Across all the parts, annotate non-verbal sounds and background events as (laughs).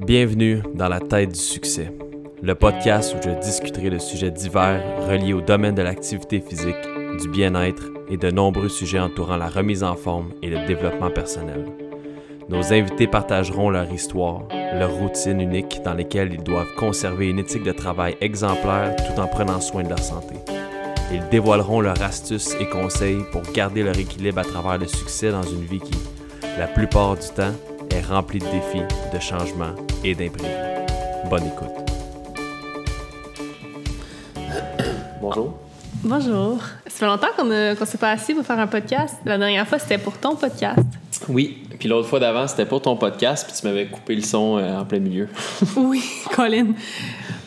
Bienvenue dans la tête du succès, le podcast où je discuterai de sujets divers reliés au domaine de l'activité physique, du bien-être et de nombreux sujets entourant la remise en forme et le développement personnel. Nos invités partageront leur histoire, leur routine unique dans lesquelles ils doivent conserver une éthique de travail exemplaire tout en prenant soin de leur santé. Ils dévoileront leurs astuces et conseils pour garder leur équilibre à travers le succès dans une vie qui, la plupart du temps, est remplie de défis, de changements et d'imprévus. Bonne écoute. (coughs) Bonjour. Bonjour. Ça fait longtemps qu'on ne s'est pas assis pour faire un podcast. La dernière fois, c'était pour ton podcast. Oui, puis l'autre fois d'avant, c'était pour ton podcast, puis tu m'avais coupé le son euh, en plein milieu. (laughs) oui, Colin.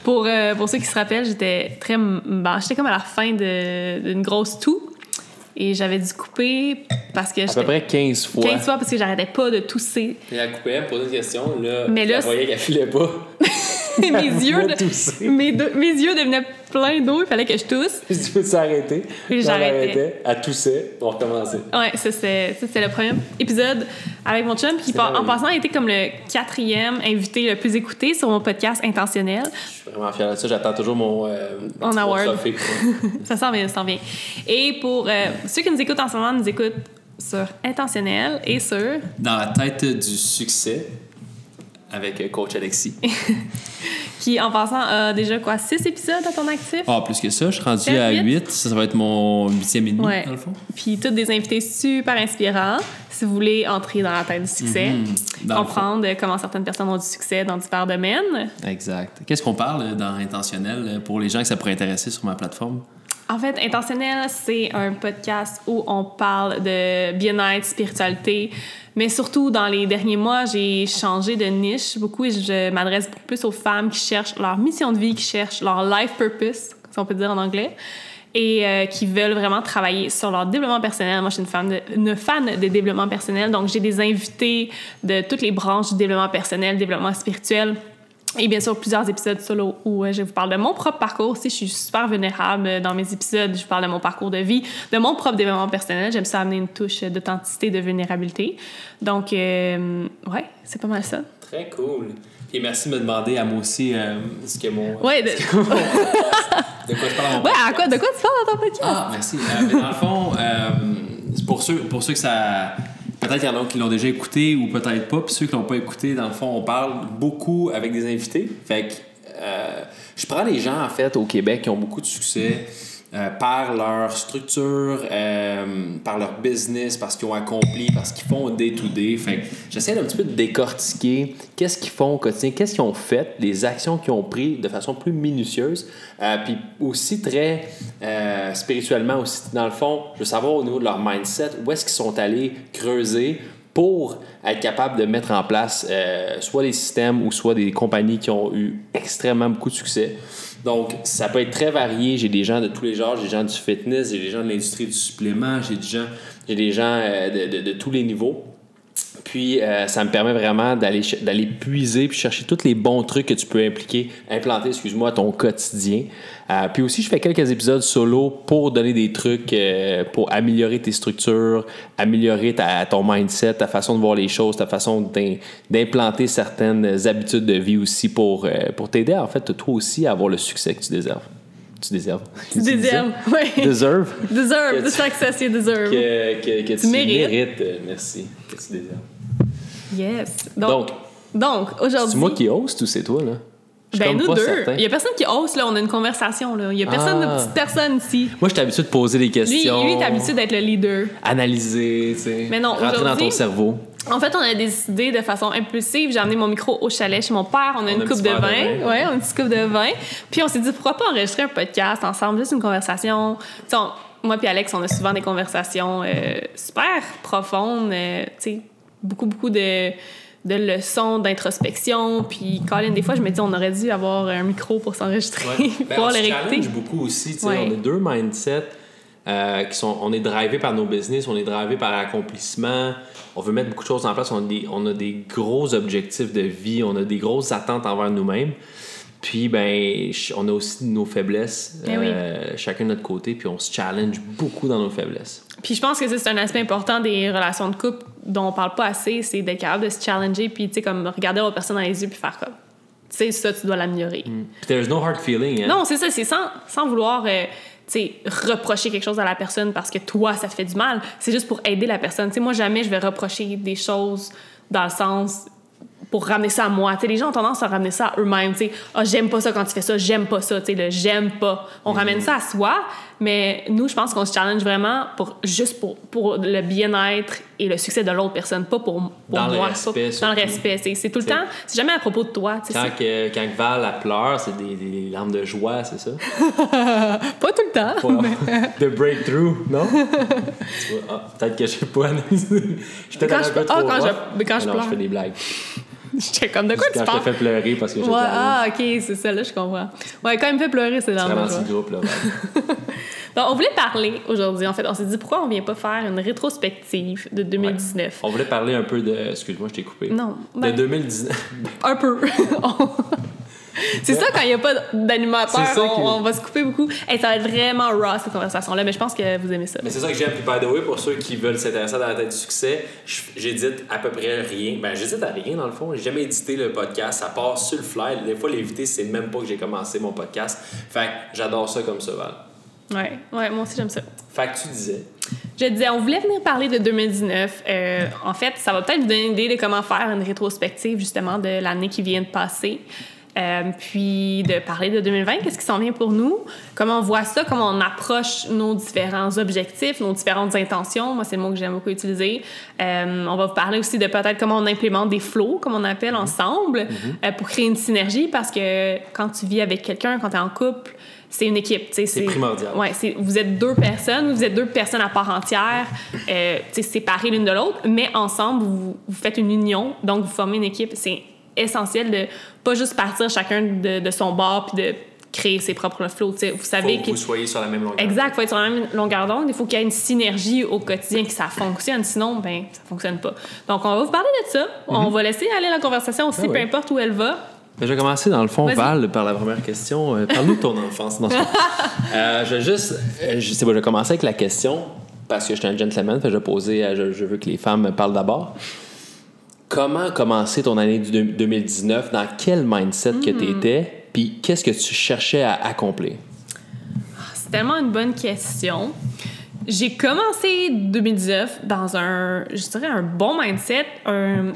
Pour, euh, pour ceux qui se rappellent, j'étais très. Ben, j'étais comme à la fin d'une grosse toux. Et j'avais dû couper parce que. À peu près 15 fois. 15 fois parce que j'arrêtais pas de tousser. Et elle coupait, elle me posait une question. Là, Mais là. Je voyais qu'elle filait pas. (laughs) mes, yeux de, mes, mes, yeux devenaient pleins d'eau, il fallait que je tousse. (laughs) Je dis, peux-tu arrêter? Puis j'arrêtais. Elle toussait, pour recommencer. Ouais, ça c'était le premier épisode avec mon chum, qui en passant a été comme le quatrième invité le plus écouté sur mon podcast intentionnel. Je suis vraiment fière de ça, j'attends toujours mon, euh, mon award. (laughs) ça sent bien, ça sent bien. Et pour euh, ceux qui nous écoutent en ce moment, nous écoutent sur intentionnel et sur. Dans la tête du succès avec euh, coach Alexis. (laughs) qui, en passant, a déjà quoi, six épisodes à ton actif? Ah, plus que ça. Je suis rendu à huit? Ça, ça, va être mon huitième et demi, dans le fond. Puis, tous des invités super inspirants. Si vous voulez entrer dans la tête du succès, mhm. comprendre comment certaines personnes ont du succès dans divers domaines. Exact. Qu'est-ce qu'on parle dans Intentionnel pour les gens que ça pourrait intéresser sur ma plateforme? En fait, Intentionnel, c'est un podcast où on parle de bien-être, spiritualité, mais surtout dans les derniers mois, j'ai changé de niche beaucoup et je m'adresse plus aux femmes qui cherchent leur mission de vie, qui cherchent leur life purpose, si on peut dire en anglais, et euh, qui veulent vraiment travailler sur leur développement personnel. Moi, je suis une fan de, une fan de développement personnel, donc j'ai des invités de toutes les branches du développement personnel, développement spirituel et bien sûr, plusieurs épisodes solo où euh, je vous parle de mon propre parcours. Si je suis super vulnérable dans mes épisodes, je parle de mon parcours de vie, de mon propre développement personnel. J'aime ça amener une touche d'authenticité, de vulnérabilité. Donc, euh, ouais, c'est pas mal ça. Très cool. Et merci de me demander à moi aussi euh, ce que mon. Ouais, de... de quoi je parle Ouais, à quoi, de quoi tu parles dans ton podcast? Ah, merci. dans le fond, pour, ceux, pour ceux que ça Peut-être qu'il y en a qui l'ont déjà écouté ou peut-être pas. Puis ceux qui l'ont pas écouté, dans le fond, on parle beaucoup avec des invités. Fait que euh, je prends les gens, en fait, au Québec qui ont beaucoup de succès. Euh, par leur structure, euh, par leur business, parce qu'ils ont accompli, parce qu'ils font day-to-day. J'essaie d'un petit peu de décortiquer qu'est-ce qu'ils font au quotidien, qu'est-ce qu'ils ont fait, les actions qu'ils ont prises de façon plus minutieuse, euh, puis aussi très spirituellement aussi. Dans le fond, je veux savoir au niveau de leur mindset, où est-ce qu'ils sont allés creuser pour être capable de mettre en place soit des systèmes ou soit des compagnies qui ont eu extrêmement beaucoup de succès. Donc, ça peut être très varié. J'ai des gens de tous les genres. J'ai des gens du fitness, j'ai des gens de l'industrie du supplément, j'ai des gens, j'ai des gens euh, de, tous les niveaux. Puis, euh, ça me permet vraiment d'aller, d'aller puiser puis chercher tous les bons trucs que tu peux impliquer, implanter, excuse-moi, à ton quotidien. Euh, puis aussi, je fais quelques épisodes solo pour donner des trucs euh, pour améliorer tes structures, améliorer ta, ton mindset, ta façon de voir les choses, ta façon d'implanter certaines habitudes de vie aussi pour, pour t'aider, en fait, toi aussi, à avoir le succès que tu déserves tu déserves. Tu déserves, oui. Deserve. Deserve, the success you deserve. Que, que, que tu, tu mérites. merci. Que tu déserves. Yes. Donc, donc, aujourd'hui. C'est moi qui host ou c'est toi, là? Ben, nous deux. Il n'y a personne qui ose, là. On a une conversation, là. Il n'y a personne, de ah. petite personne ici. Moi, je suis habitué de poser des questions. Lui, lui est habitué d'être le leader. Analyser, tu sais. Mais non, Rentrer dans ton cerveau. En fait, on a décidé de façon impulsive. J'ai amené mon micro au chalet chez mon père. On a une coupe de vin. Ouais, on a une petite coupe de vin. Puis on s'est dit, pourquoi pas enregistrer un podcast ensemble, juste une conversation? moi puis Alex, on a souvent des conversations euh, super profondes. Euh, tu sais, beaucoup, beaucoup de de leçons d'introspection. Puis, Colin, des fois, je me dis, on aurait dû avoir un micro pour s'enregistrer, ouais. (laughs) ben, pour on les challenge beaucoup aussi. On a deux mindsets euh, qui sont... On est drivé par nos business, on est drivé par l'accomplissement. On veut mettre beaucoup de choses en place. On a, des, on a des gros objectifs de vie, on a des grosses attentes envers nous-mêmes. Puis, ben, on a aussi nos faiblesses, eh euh, chacun de notre côté, puis on se challenge beaucoup dans nos faiblesses. Puis je pense que c'est un aspect important des relations de couple dont on parle pas assez, c'est d'être capable de se challenger, puis tu sais, comme regarder la personne dans les yeux, puis faire comme, tu sais, ça, tu dois l'améliorer. Puis there's no hard feeling. Hein? Non, c'est ça, c'est sans, sans vouloir euh, tu sais, reprocher quelque chose à la personne parce que toi, ça te fait du mal. C'est juste pour aider la personne. Tu sais, moi, jamais je vais reprocher des choses dans le sens pour ramener ça à moi. Tu sais, les gens ont tendance à ramener ça à eux-mêmes. Tu sais, ah, j'aime pas ça quand tu fais ça, j'aime pas ça. Tu sais, le j'aime pas. On ramène ça à soi, mais nous, je pense qu'on se challenge vraiment pour, juste pour, pour le bien-être et le succès de l'autre personne, pas pour, pour Dans le moi. respect, pas- dans le respect. C'est, c'est tout le temps, c'est jamais à propos de toi. tu sais, Quand, que, quand Val elle pleure, c'est des, des larmes de joie, c'est ça? (laughs) Pas tout le temps. Wow. The (laughs) breakthrough, non? (laughs) Ah, peut-être que je sais pas. je suis peut-être Quand je- ah, trop quand je- mais quand je non, pleure. je fais des blagues. J'étais comme, de quoi tu je parles? te fais pleurer parce que je Ouais, te ah, ok, c'est ça, là, je comprends. Ouais, quand il me fait pleurer, c'est dans le groupe, là. Donc, (laughs) on voulait parler aujourd'hui, en fait. On s'est dit pourquoi on vient pas faire une rétrospective de 2019. On voulait parler un peu de. Excuse-moi, je t'ai coupé. Non, De ben- 2019. Un peu. (laughs) c'est ça, quand il n'y a pas d'animateur, on, va se couper beaucoup. Hey, ça va être vraiment raw, cette conversation-là, mais je pense que vous aimez ça. Mais c'est ça que j'aime. Puis, by the way, pour ceux qui veulent s'intéresser dans la tête du succès, j'édite à peu près rien. Ben, j'édite à rien, dans le fond. J'ai jamais édité le podcast. Ça passe sur le fly. Des fois, l'invité, c'est même pas que j'ai commencé mon podcast. Fait que j'adore ça comme ça, Val. Ouais, ouais, moi aussi, j'aime ça. Fait que tu disais. Je disais, on voulait venir parler de 2019. Euh, en fait, ça va peut-être vous donner une idée de comment faire une rétrospective, justement, de l'année qui vient de passer. Euh, puis de parler de 2020, qu'est-ce qui s'en vient pour nous, comment on voit ça, comment on approche nos différents objectifs, nos différentes intentions? Moi, c'est le mot que j'aime beaucoup utiliser. Euh, on va vous parler aussi de peut-être comment on implémente des flows, comme on appelle ensemble, euh, pour créer une synergie, parce que quand tu vis avec quelqu'un, quand tu es en couple, c'est une équipe. C'est primordial. Ouais, c'est- vous êtes deux personnes, vous êtes deux personnes à part entière, séparées l'une de l'autre, mais ensemble, vous, vous faites une union, donc vous formez une équipe. C'est essentiel de pas juste partir chacun de, de son bord puis de créer ses propres sais. Vous Faut savez que que. vous soyez sur la même longueur. Exact, il faut être sur la même longueur d'onde. Il faut qu'il y ait une synergie au quotidien, que ça fonctionne. Sinon, ben, ça fonctionne pas. Donc, on va vous parler de ça. On va laisser aller la conversation aussi, Ah peu importe où elle va. Ben, je vais commencer dans le fond. Val, par la première question. Euh, Parle-nous de ton (laughs) enfance. Non, pas- Euh, je vais juste. euh, je sais pas, je vais commencer avec la question parce que je suis un gentleman, fait que je vais poser. à- je, je veux que les femmes me parlent d'abord. Comment a commencé ton année du deux- 2019? Dans quel mindset que tu étais? Puis qu'est-ce que tu cherchais à accomplir? C'est tellement une bonne question. J'ai commencé 2019 dans un, je dirais, un bon mindset.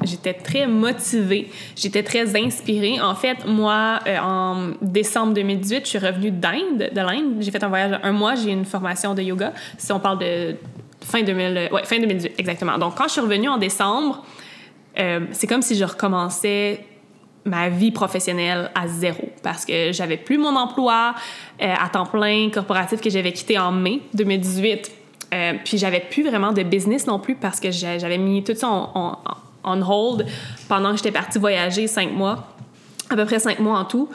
J'étais très motivée. J'étais très inspirée. En fait, moi, euh, en décembre 2018, je suis revenue d'Inde, de l'Inde. J'ai fait un voyage de un mois. J'ai eu une formation de yoga. Si on parle de fin 2000, ouais, fin 2018, exactement. Donc, quand je suis revenue en décembre, euh, c'est comme si je recommençais ma vie professionnelle à zéro parce que j'avais plus mon emploi euh, à temps plein corporatif que j'avais quitté en mai 2018. Euh, puis j'avais plus vraiment de business non plus parce que j'avais mis tout ça en, hold pendant que j'étais partie voyager cinq mois, à peu près cinq mois en tout.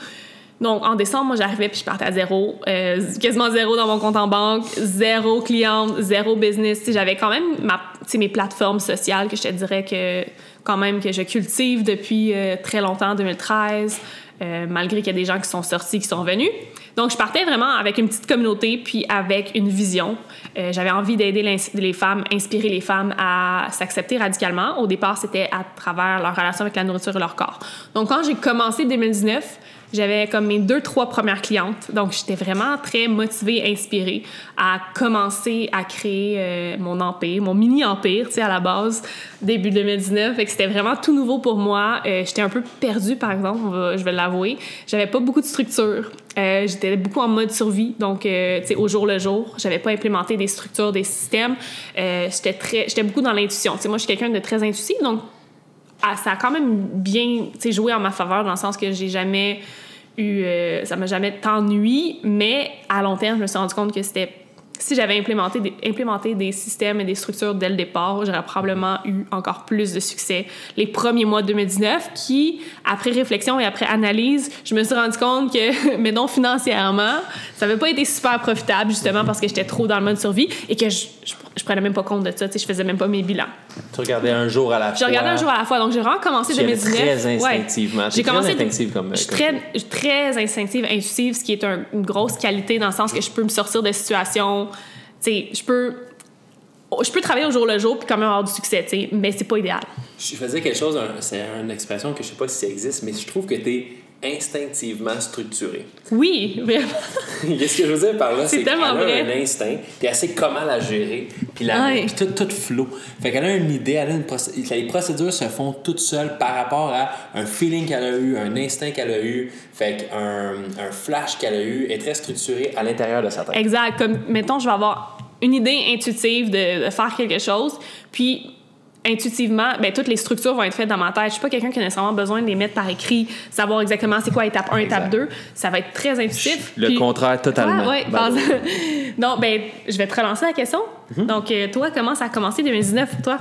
Donc, en décembre, moi, j'arrivais puis je partais à zéro. euh, quasiment zéro dans mon compte en banque, zéro cliente, zéro business. J'avais quand même ma, mes plateformes sociales que je te dirais que, quand même, que je cultive depuis euh, très longtemps, 2013, euh, malgré qu'il y a des gens qui sont sortis, qui sont venus. Donc, je partais vraiment avec une petite communauté puis avec une vision. J'avais envie d'aider les femmes, inspirer les femmes à s'accepter radicalement. Au départ, c'était à travers leur relation avec la nourriture et leur corps. Donc, quand j'ai commencé 2019, j'avais comme mes deux, trois premières clientes. Donc, j'étais vraiment très motivée, inspirée à commencer à créer euh, mon empire, mon mini-empire, tu sais, à la base, début 2019. Fait que c'était vraiment tout nouveau pour moi. Euh, j'étais un peu perdue, par exemple, je vais l'avouer. J'avais pas beaucoup de structure. Euh, j'étais beaucoup en mode survie, donc, tu sais, au jour le jour. J'avais pas implémenté des structures, des systèmes. J'étais très, j'étais beaucoup dans l'intuition. Tu sais, moi, je suis quelqu'un de très intuitif, donc ah, ça a quand même bien joué en ma faveur dans le sens que j'ai jamais eu. euh, ça m'a jamais tant nui, mais à long terme, je me suis rendu compte que c'était. Si j'avais implémenté des, implémenté des systèmes et des structures dès le départ, j'aurais probablement eu encore plus de succès les premiers mois de 2019 qui, après réflexion et après analyse, je me suis rendu compte que, (laughs) mais non financièrement, ça n'avait pas été super profitable justement parce que j'étais trop dans le mode survie et que je, je, je prenais même pas compte de ça, tu sais, je faisais même pas mes bilans. Tu regardais un jour à la fois. Je regardais un jour à la fois. Donc, j'ai vraiment commencé Tu y allais 2019. très Ouais. instinctivement. T'es J'ai très commencé. instinctive comme- Je suis très, très instinctive, intuitive, ce qui est un- une grosse qualité dans le sens que je peux me sortir de situations. Sais, je peux. je peux travailler au jour le jour puis quand même avoir du succès, tu sais, mais c'est pas idéal. Je faisais quelque chose, c'est une expression que je sais pas si ça existe, mais je trouve que tu es instinctivement structuré. Oui, vraiment. (laughs) Qu'est-ce que je veux dire par là? C'est tellement a vrai. un instinct, puis elle sait comment la gérer, puis, la, Ouais. puis tout, tout flow. Fait qu'elle a une idée, elle a une procé- les procédures se font toutes seules par rapport à un feeling qu'elle a eu, un instinct qu'elle a eu, fait qu'un un flash qu'elle a eu est très structuré à l'intérieur de sa tête. Exact. Comme, mettons, je vais avoir une idée intuitive de, de faire quelque chose, puis intuitivement, ben, toutes les structures vont être faites dans ma tête. Je suis pas quelqu'un qui a nécessairement besoin de les mettre par écrit, savoir exactement c'est quoi étape 1, étape Exact. 2. Ça va être très intuitif. Le Puis- contraire totalement. Ouais, ouais, Ben, pense- Donc, ben, je vais te relancer la question. Donc, euh, toi, comment ça a commencé 2019 pour toi?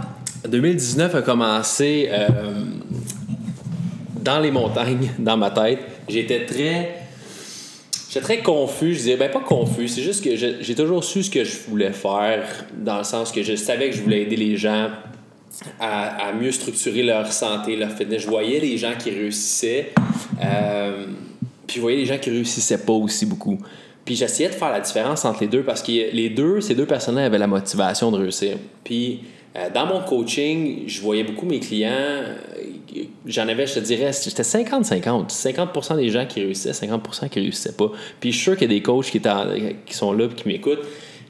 2019 a commencé euh, dans les montagnes, (laughs) dans ma tête. J'étais très. J'étais très confus. Je disais, ben pas confus, c'est juste que j'ai toujours su ce que je voulais faire, dans le sens que je savais que je voulais aider les gens à, à mieux structurer leur santé, leur fitness. Je voyais les gens qui réussissaient, euh, puis je voyais les gens qui réussissaient pas aussi beaucoup. Puis j'essayais de faire la différence entre les deux parce que les deux, ces deux personnes-là avaient la motivation de réussir. Puis euh, dans mon coaching, je voyais beaucoup mes clients, euh, j'en avais, je te dirais, j'étais 50-50. 50%, des gens qui réussissaient, 50% qui réussissaient pas. Puis je suis sûr qu'il y a des coachs qui, qui sont là et qui m'écoutent,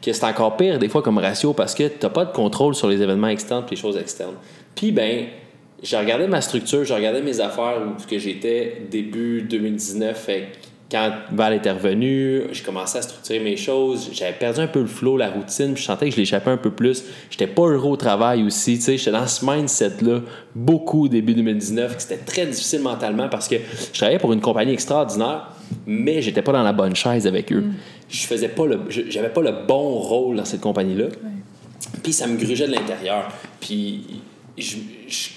que c'est encore pire des fois comme ratio parce que tu n'as pas de contrôle sur les événements externes et les choses externes. Puis ben, j'ai regardé ma structure, j'ai regardé mes affaires où que j'étais début 2019. Fait quand Val était revenu, j'ai commencé à structurer mes choses. J'avais perdu un peu le flow, la routine, puis je sentais que je l'échappais un peu plus. J'étais pas heureux au travail aussi. tu sais, J'étais dans ce mindset-là beaucoup au début 2019, que c'était très difficile mentalement parce que je travaillais pour une compagnie extraordinaire, mais j'étais pas dans la bonne chaise avec eux. Je faisais pas le, j'avais pas le bon rôle dans cette compagnie-là. Puis ça me grugeait de l'intérieur. Puis je-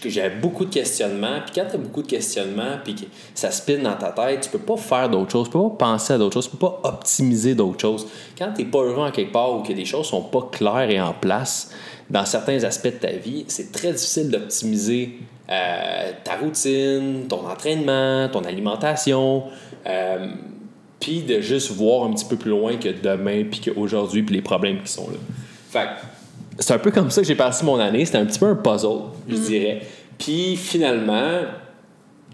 j'avais beaucoup de questionnements. Puis quand tu as beaucoup de questionnements, puis que ça spinne dans ta tête, tu peux pas faire d'autres choses, tu peux pas penser à d'autres choses, tu peux pas optimiser d'autres choses. Quand tu pas heureux en quelque part ou que les choses sont pas claires et en place dans certains aspects de ta vie, c'est très difficile d'optimiser euh, ta routine, ton entraînement, ton alimentation. euh, puis de juste voir un petit peu plus loin que demain, puis qu'aujourd'hui, puis les problèmes qui sont là. Fait c'est un peu comme ça que j'ai passé mon année. C'était un petit peu un puzzle, je dirais. Puis finalement,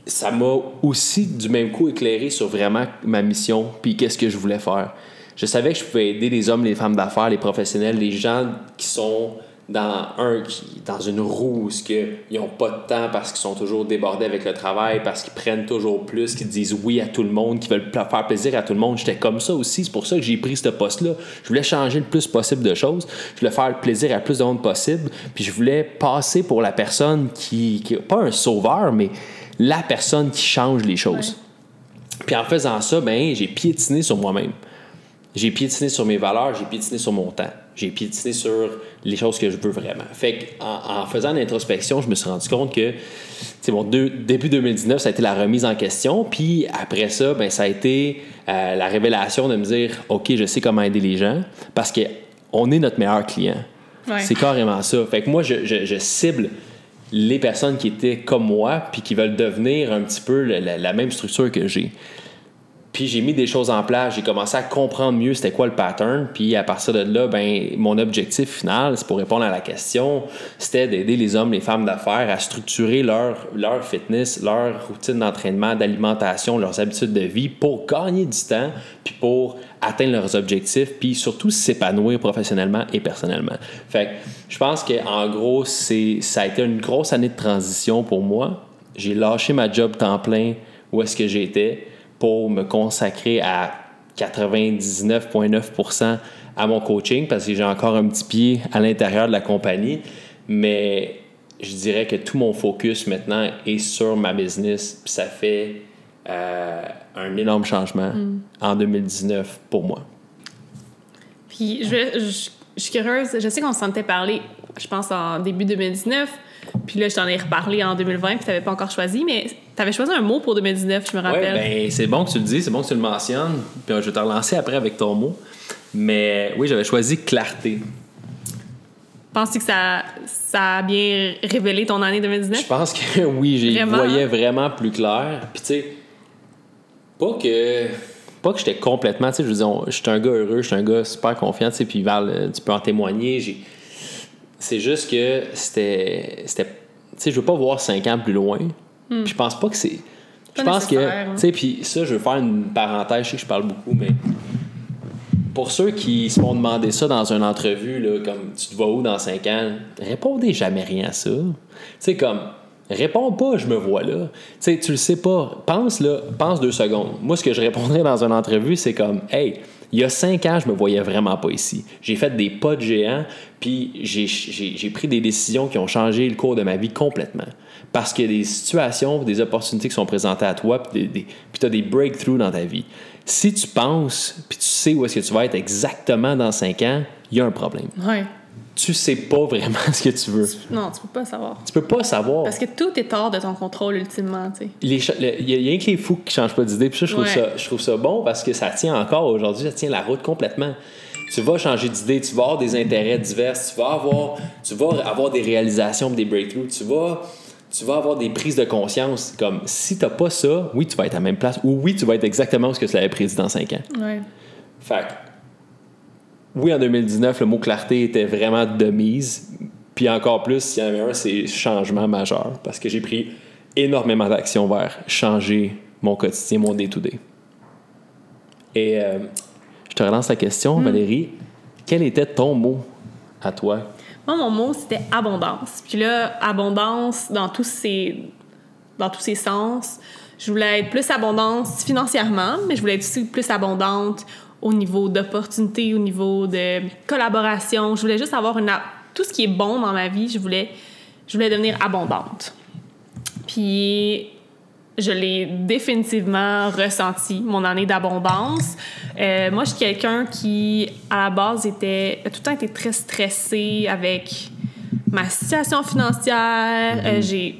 ça m'a aussi du même coup éclairé sur vraiment ma mission, puis qu'est-ce que je voulais faire. Je savais que je pouvais aider les hommes, les femmes d'affaires, les professionnels, les gens qui sont dans un qui- dans une roue ce que ils ont pas de temps parce qu'ils sont toujours débordés avec le travail parce qu'ils prennent toujours plus qu'ils disent oui à tout le monde qu'ils veulent faire plaisir à tout le monde. J'étais comme ça aussi. C'est pour ça que j'ai pris ce poste là je voulais changer le plus possible de choses. Je voulais faire plaisir à plus de monde possible. Puis je voulais passer pour la personne qui, qui pas un sauveur mais la personne qui change les choses. Puis en faisant ça ben j'ai piétiné sur moi-même j'ai piétiné sur mes valeurs, j'ai piétiné sur mon temps, j'ai piétiné sur les choses que je veux vraiment. Fait que en, faisant l'introspection, je me suis rendu compte que, c'est bon, deux- début 2019, ça a été la remise en question, puis après ça, ben, ça a été euh, la révélation de me dire, OK, je sais comment aider les gens, parce que on est notre meilleur client. Ouais. C'est carrément ça. Fait que moi, je, je- je cible les personnes qui étaient comme moi, puis qui veulent devenir un petit peu la- la- la même structure que j'ai. Puis j'ai mis des choses en place, j'ai commencé à comprendre mieux c'était quoi le pattern, puis à partir de là, ben mon objectif final, c'est pour répondre à la question, c'était d'aider les hommes, les femmes d'affaires à structurer leur, leur fitness, leur routine d'entraînement, d'alimentation, leurs habitudes de vie pour gagner du temps, puis pour atteindre leurs objectifs, puis surtout s'épanouir professionnellement et personnellement. Fait que je pense que en gros, c'est ça a été une grosse année de transition pour moi. J'ai lâché ma job temps plein où est-ce que j'étais pour me consacrer à 99,9% à mon coaching parce que j'ai encore un petit pied à l'intérieur de la compagnie. Mais je dirais que tout mon focus maintenant est sur ma business. Puis ça fait euh, un énorme changement en 2019 pour moi. Puis je, je, je suis curieuse, je sais qu'on s'en était parlé, je pense en début 2019, puis là je t'en ai reparlé en 2020, puis t'avais pas encore choisi, mais t'avais choisi un mot pour 2019, je me rappelle. ben, c'est bon que tu le dis, c'est bon que tu le mentionnes. Puis je vais te relancer après avec ton mot. Mais oui, j'avais choisi clarté. Penses-tu que ça, ça a bien révélé ton année Je 2019? pense que (laughs) oui, j'y voyais vraiment plus clair. Puis tu sais, pas que pas que j'étais complètement, tu sais, je veux dire, j'étais un gars heureux, j'étais un gars super confiant, tu sais, puis Val, euh, tu peux en témoigner, j'ai C'est juste que c'était. c'était tu sais, je veux pas voir 5 ans plus loin. Puis je pense pas que c'est. Je pense que. hein. Tu sais, puis ça, je veux faire une parenthèse, je sais que je parle beaucoup, mais. Pour ceux qui se font demander ça dans une entrevue, là, comme tu te vois où dans 5 ans, répondez jamais rien à ça. Tu sais, comme. Réponds pas, je me vois là. Tu sais, tu le sais pas. Pense là, pense deux secondes. Moi, ce que je répondrais dans une entrevue, c'est comme Hey, il y a cinq ans, je me voyais vraiment pas ici. J'ai fait des pas de géant, puis j'ai- pris des décisions qui ont changé le cours de ma vie complètement. Parce qu'il y a des situations, des opportunités qui sont présentées à toi, puis tu as des breakthroughs dans ta vie. Si tu penses, puis tu sais où est-ce que tu vas être exactement dans cinq ans, il y a un problème. Ouais. Tu sais pas vraiment (laughs) ce que tu veux. Non, tu peux pas savoir. Tu peux pas savoir. Parce que tout est hors de ton contrôle, ultimement, tu sais. Il y, a- rien que les fous qui changent pas d'idée. Puis ça, je trouve, Ouais. ça, je trouve ça bon parce que ça tient encore aujourd'hui, ça tient la route complètement. Tu vas changer d'idée, tu vas avoir des intérêts divers, tu vas avoir, tu vas avoir des réalisations, des breakthroughs, tu vas, tu vas avoir des prises de conscience. Comme si t'as pas ça, oui, tu vas être à la même place ou oui, tu vas être exactement ce que tu l'avais prédit dans 5 ans. Ouais. Fait oui, en 2019, le mot clarté était vraiment de mise. Puis encore plus, s'il y en avait un, c'est changement majeur. Parce que j'ai pris énormément d'actions vers changer mon quotidien, mon day-to-day. Et euh, je te relance la question, Valérie. Quel était ton mot à toi? Moi, mon mot, c'était abondance. Puis là, abondance dans tous ses, dans tous ses sens. Je voulais être plus abondante financièrement, mais je voulais être aussi plus abondante au niveau d'opportunités, au niveau de collaboration. Je voulais juste avoir Tout ce qui est bon dans ma vie, je voulais, je voulais devenir abondante. Puis je l'ai définitivement ressenti, mon année d'abondance. Euh, moi, je suis quelqu'un qui, à la base, était, a tout le temps été très stressé avec ma situation financière. Euh, j'ai,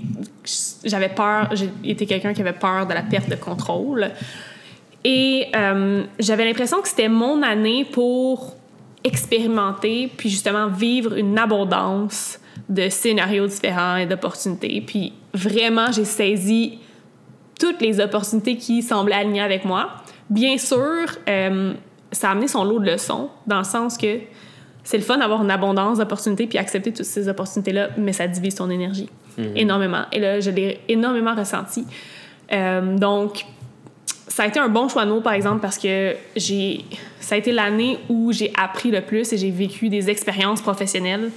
j'avais peur, j'ai quelqu'un qui avait peur de la perte de contrôle. Et euh, j'avais l'impression que c'était mon année pour expérimenter, puis justement vivre une abondance de scénarios différents et d'opportunités. Puis vraiment, j'ai saisi toutes les opportunités qui semblaient alignées avec moi. Bien sûr, euh, ça a amené son lot de leçons, dans le sens que c'est le fun d'avoir une abondance d'opportunités puis accepter toutes ces opportunités-là, mais ça divise ton énergie énormément. Et là, je l'ai énormément ressenti. Euh, donc, ça a été un bon choix de mots, par exemple, parce que j'ai, ça a été l'année où j'ai appris le plus et j'ai vécu des expériences professionnelles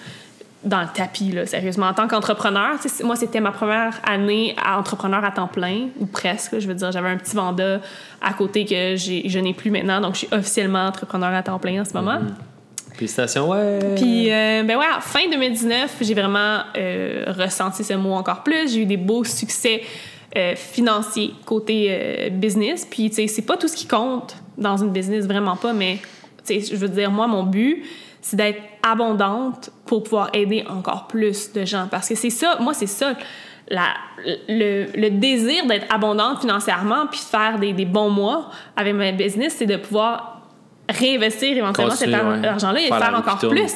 dans le tapis, là, sérieusement. En tant qu'entrepreneur, moi, c'était ma première année à entrepreneur à temps plein, ou presque. là. je veux dire, j'avais un petit vanda à côté que j'ai, je n'ai plus maintenant, donc je suis officiellement entrepreneur à temps plein en ce moment. Félicitations, ouais! Puis, euh, ben ouais, fin 2019, j'ai vraiment euh, ressenti ce mot encore plus. J'ai eu des beaux succès euh, financiers côté euh, business. Puis, tu sais, c'est pas tout ce qui compte dans une business, vraiment pas, mais, tu sais, je veux dire, moi, mon but, c'est d'être abondante pour pouvoir aider encore plus de gens. Parce que c'est ça, moi, c'est ça, la, le, le désir d'être abondante financièrement puis de faire des, des bons mois avec ma business, c'est de pouvoir réinvestir éventuellement cet ouais. argent-là et Faire faire encore plus.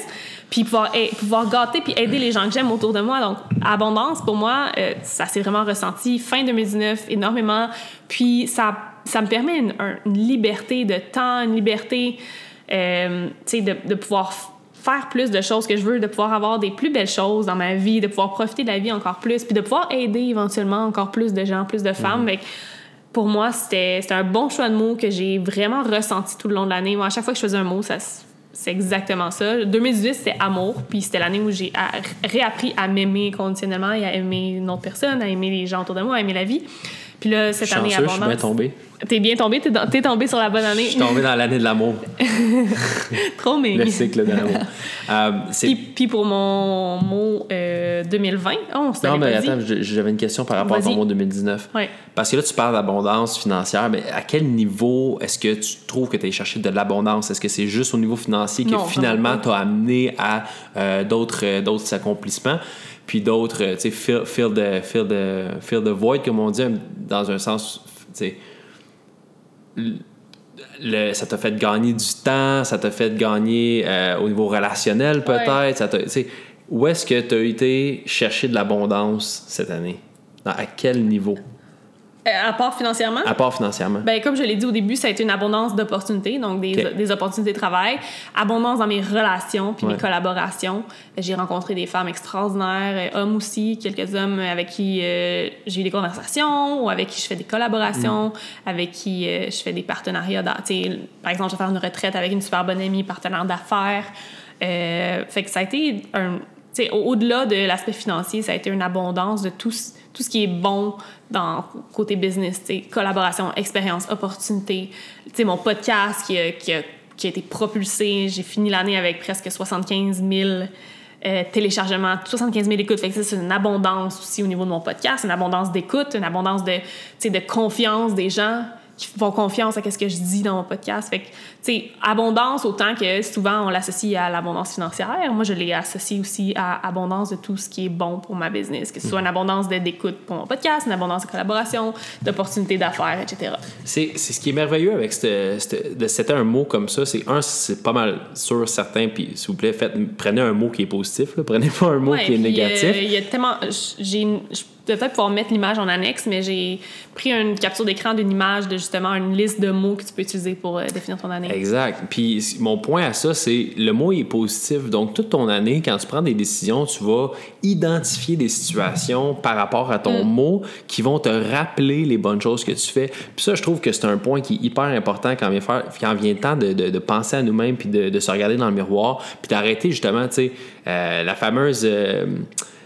Puis pouvoir, pouvoir gâter puis aider les gens que j'aime autour de moi. Donc, abondance, pour moi, euh, ça s'est vraiment ressenti fin 2019 énormément. Puis ça, ça me permet une, un- une liberté de temps, une liberté, euh, tu sais, de, de pouvoir faire plus de choses que je veux, de pouvoir avoir des plus belles choses dans ma vie, de pouvoir profiter de la vie encore plus, puis de pouvoir aider éventuellement encore plus de gens, plus de femmes. Fait que pour moi, c'était un bon choix de mots que j'ai vraiment ressenti tout le long de l'année. Moi, à chaque fois que je faisais un mot, ça, c'est exactement ça. 2018, c'était amour, puis c'était l'année où j'ai réappris à m'aimer conditionnellement et à aimer une autre personne, à aimer les gens autour de moi, à aimer la vie. Puis là, cette année Chanceux, je suis bien abondance. tombé. T'es bien tombé, t'es, dans- t'es tombé sur la bonne année. Je suis tombé dans l'année de l'amour, (laughs) Trop, mais. le cycle de l'amour. Euh, c'est Puis, puis pour mon mot euh, 2020, oh, on se Non, mais attends, j'avais une question par rapport à ton Vas-y. mot 2019. Ouais. Parce que là, tu parles d'abondance financière, mais à quel niveau est-ce que tu trouves que tu as cherché de l'abondance? Est-ce que c'est juste au niveau financier que Non, finalement vraiment pas. t'a amené à euh, d'autres, euh, d'autres accomplissements? Puis d'autres, euh, tu sais, fill, fill, the, fill, the, fill the void, comme on dit, dans un sens, tu sais, ça t'a fait gagner du temps, ça t'a fait gagner euh, au niveau relationnel peut-être. sais, Où est-ce que tu as été chercher de l'abondance cette année? Dans- à quel niveau? Euh, à part financièrement? À part financièrement. Ben, comme je l'ai dit au début, ça a été une abondance d'opportunités, donc des, des opportunités de travail, abondance dans mes relations puis Ouais. mes collaborations. J'ai rencontré des femmes extraordinaires, euh, hommes aussi, quelques hommes avec qui euh, j'ai eu des conversations ou avec qui je fais des collaborations, Mm. avec qui euh, je fais des partenariats. dans- par exemple, je vais faire une retraite avec une super bonne amie, partenaire d'affaires. Fait que ça a été un. Au-delà de l'aspect financier, ça a été une abondance de tout, tout ce qui est bon dans côté business, collaboration, expérience, opportunité. Tu sais, mon podcast qui a, qui a- qui a été propulsé, j'ai fini l'année avec presque 75 000 euh, téléchargements, 75 000 écoutes. Fait que c'est une abondance aussi au niveau de mon podcast, une abondance d'écoute, une abondance de confiance des gens qui font confiance à ce que je dis dans mon podcast. Fait que, tu sais, abondance, autant que souvent on l'associe à l'abondance financière. Moi, je l'ai associé aussi à abondance de tout ce qui est bon pour ma business, que ce soit une abondance de- d'écoute pour mon podcast, une abondance de collaboration, d'opportunités d'affaires, etc. C'est ce qui est merveilleux avec c'était un mot comme ça. C'est un, c'est pas mal sûr, certain. Puis s'il vous plaît, faites, prenez un mot qui est positif. là. Prenez pas un mot Ouais, qui est négatif. euh, Il y a tellement. J'ai vais peut-être pouvoir mettre l'image en annexe, mais j'ai pris une capture d'écran d'une image de justement une liste de mots que tu peux utiliser pour euh, définir ton année. Exact. Puis mon point à ça, c'est le mot est positif. Donc, toute ton année, quand tu prends des décisions, tu vas identifier des situations par rapport à ton mot qui vont te rappeler les bonnes choses que tu fais. Puis ça, je trouve que c'est un point qui est hyper important quand vient, faire, quand vient le temps de, de- de penser à nous-mêmes puis de, de se regarder dans le miroir puis d'arrêter justement, tu sais, euh, la fameuse... euh,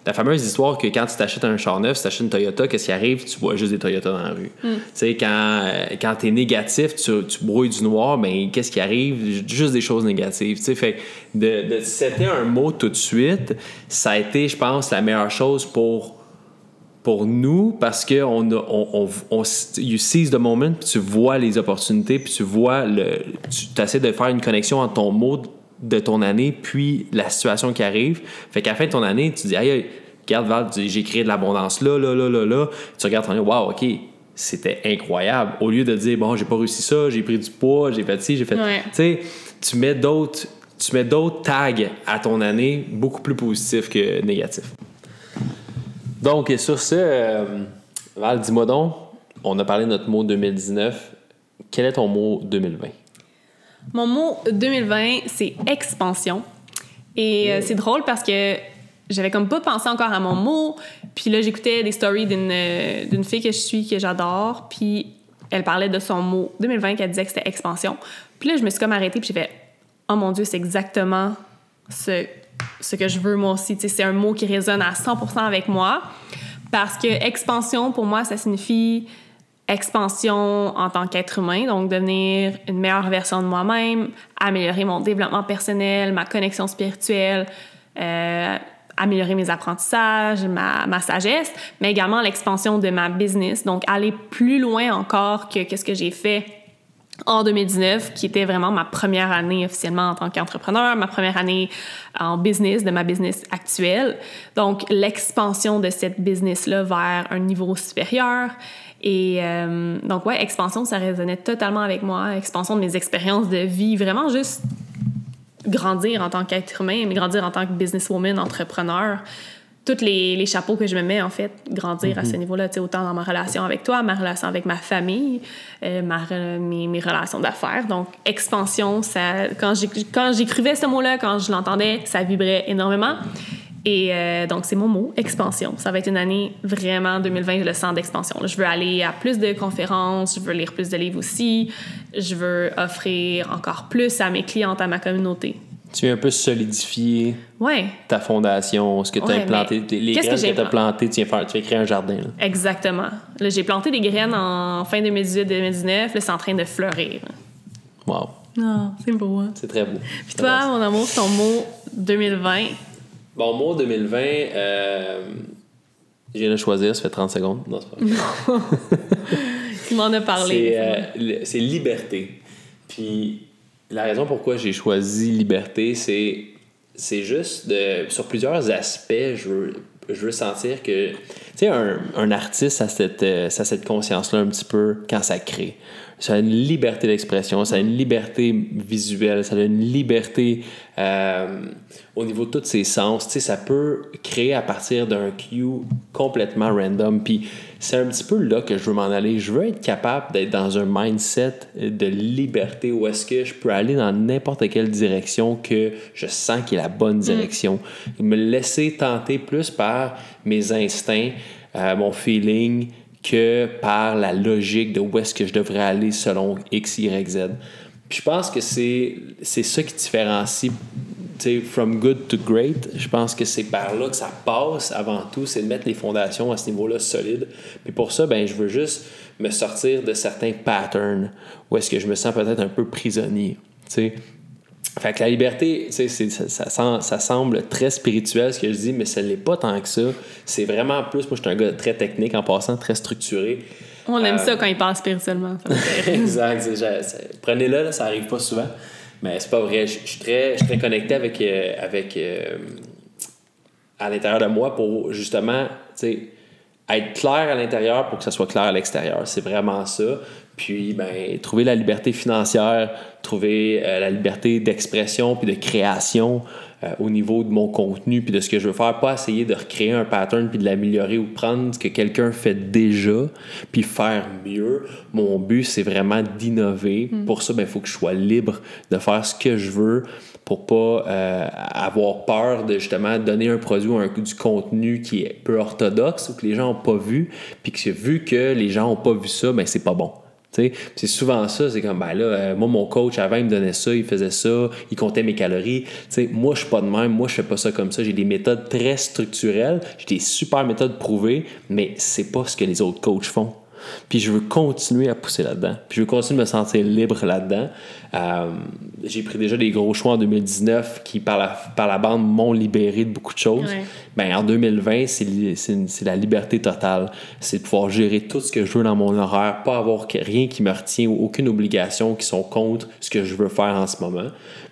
la fameuse histoire que quand tu t'achètes un char neuf, si tu achètes une Toyota, qu'est-ce qui arrive? Tu vois juste des Toyota dans la rue. Tu sais, quand, euh, quand tu es négatif, tu, tu brouilles du noir, ben qu'est-ce qui arrive? Juste des choses négatives. Tu sais, fait de, de setter un mot tout de suite, ça a été, je pense, la meilleure chose pour pour nous parce que on, on, on- you seize the moment puis tu vois les opportunités puis tu vois le tu essaies de faire une connexion entre ton mot de ton année puis la situation qui arrive fait qu'à la fin de ton année tu dis hey, regarde Val tu dis, j'ai créé de l'abondance là là là là là tu regardes ton année wow ok c'était incroyable au lieu de dire bon j'ai pas réussi ça j'ai pris du poids j'ai fait ci j'ai fait Ouais. tu sais tu mets d'autres tu mets d'autres tags à ton année beaucoup plus positifs que négatifs donc, sur ce, euh, Val, dis-moi donc, on a parlé de notre mot 2019. Quel est ton mot 2020? Mon mot 2020, c'est expansion. Et euh, c'est drôle parce que j'avais comme pas pensé encore à mon mot. Puis là, j'écoutais des stories d'une euh, fille que je suis, que j'adore. Puis elle parlait de son mot 2020, qu'elle disait que c'était expansion. Puis là, je me suis comme arrêtée, puis j'ai fait Oh mon Dieu, c'est exactement ce, ce que je veux moi aussi. C'est un mot qui résonne à 100% avec moi. Parce que expansion, pour moi, ça signifie expansion en tant qu'être humain, donc devenir une meilleure version de moi-même, améliorer mon développement personnel, ma connexion spirituelle, euh, améliorer mes apprentissages, ma, ma sagesse, mais également l'expansion de ma business, donc aller plus loin encore que, que ce que j'ai fait en 2019, qui était vraiment ma première année officiellement en tant qu'entrepreneur, ma première année en business, de ma business actuelle. Donc, l'expansion de cette business-là vers un niveau supérieur. Et euh, donc, ouais, expansion, ça résonnait totalement avec moi. Expansion de mes expériences de vie, vraiment juste grandir en tant qu'être humain, mais grandir en tant que businesswoman, entrepreneur. Tous les, les chapeaux que je me mets, en fait, grandir à ce niveau-là, tu sais, autant dans ma relation avec toi, ma relation avec ma famille, euh, ma, mes, mes relations d'affaires. Donc, expansion, ça, quand j'écrivais ce mot-là, quand je l'entendais, ça vibrait énormément. Et euh, donc, c'est mon mot, expansion. Ça va être une année vraiment 2020, je le sens d'expansion. Je veux aller à plus de conférences, je veux lire plus de livres aussi, je veux offrir encore plus à mes clientes, à ma communauté. Tu viens un peu solidifier Ouais, ta fondation, ce que tu as Ouais, implanté, les graines que, tu as plantées, tu viens, faire, tu viens créer un jardin. là. exactement. Là, j'ai planté des graines en fin 2018-2019, là, c'est en train de fleurir. Wow, Non, c'est beau, hein? c'est très beau. Puis toi, mon amour, ton mot 2020, Bon, mot 2020, euh, je viens de choisir, ça fait 30 secondes. Non, c'est pas (laughs) tu m'en as parlé. C'est, euh, c'est liberté. Puis la raison pourquoi j'ai choisi liberté, c'est, c'est juste de, sur plusieurs aspects, je veux, je veux sentir que. Tu sais, un, un artiste a cette, euh, ça a cette conscience-là un petit peu quand ça crée. Ça a une liberté d'expression, ça a une liberté visuelle, ça a une liberté euh, au niveau de tous ses sens. Tu sais, ça peut créer à partir d'un cue complètement random. Puis c'est un petit peu là que je veux m'en aller. Je veux être capable d'être dans un mindset de liberté où est-ce que je peux aller dans n'importe quelle direction que je sens qui est la bonne direction. Me laisser tenter plus par mes instincts, euh, mon feeling, que par la logique de où est-ce que je devrais aller selon X, Y, Z. Puis je pense que c'est, c'est ça qui différencie from good to great. Je pense que c'est par là que ça passe avant tout, c'est de mettre les fondations à ce niveau-là solides. Puis pour ça, ben, je veux juste me sortir de certains patterns où est-ce que je me sens peut-être un peu prisonnier. Tu sais. Fait que la liberté, tu sais, c'est- ça, ça, ça semble très spirituel ce que je dis, mais ce n'est pas tant que ça. C'est vraiment plus, moi je suis un gars très technique en passant, très structuré. On aime Euh, ça quand il parle spirituellement. (laughs) exact. Prenez-le, là, ça arrive pas souvent. Mais c'est pas vrai. Je suis très, très connecté avec, euh, avec euh, à l'intérieur de moi pour justement, tu sais, être clair à l'intérieur pour que ça soit clair à l'extérieur. C'est vraiment ça. Puis, ben, trouver la liberté financière, trouver euh, la liberté d'expression puis de création euh, au niveau de mon contenu puis de ce que je veux faire. Pas essayer de recréer un pattern puis de l'améliorer ou prendre ce que quelqu'un fait déjà puis faire mieux. Mon but, c'est vraiment d'innover. Pour ça, ben, il faut que je sois libre de faire ce que je veux pour pas euh, avoir peur de justement donner un produit ou un, du contenu qui est peu orthodoxe ou que les gens n'ont pas vu, puis que vu que les gens n'ont pas vu ça, ben c'est pas bon. C'est souvent ça, c'est comme, ben là, euh, moi, mon coach, avant, il me donnait ça, il faisait ça, il comptait mes calories. Tu sais, moi, je suis pas de même, moi, je fais pas ça comme ça. J'ai des méthodes très structurelles, j'ai des super méthodes prouvées, mais c'est pas ce que les autres coachs font. Puis je veux continuer à pousser là-dedans. Puis je veux continuer de me sentir libre là-dedans. Euh, j'ai pris déjà des gros choix en 2019 qui, par la, par la bande, m'ont libéré de beaucoup de choses. Ouais. Ben, en 2020, c'est c'est la liberté totale. C'est de pouvoir gérer tout ce que je veux dans mon horaire, pas avoir rien qui me retient ou aucune obligation qui sont contre ce que je veux faire en ce moment.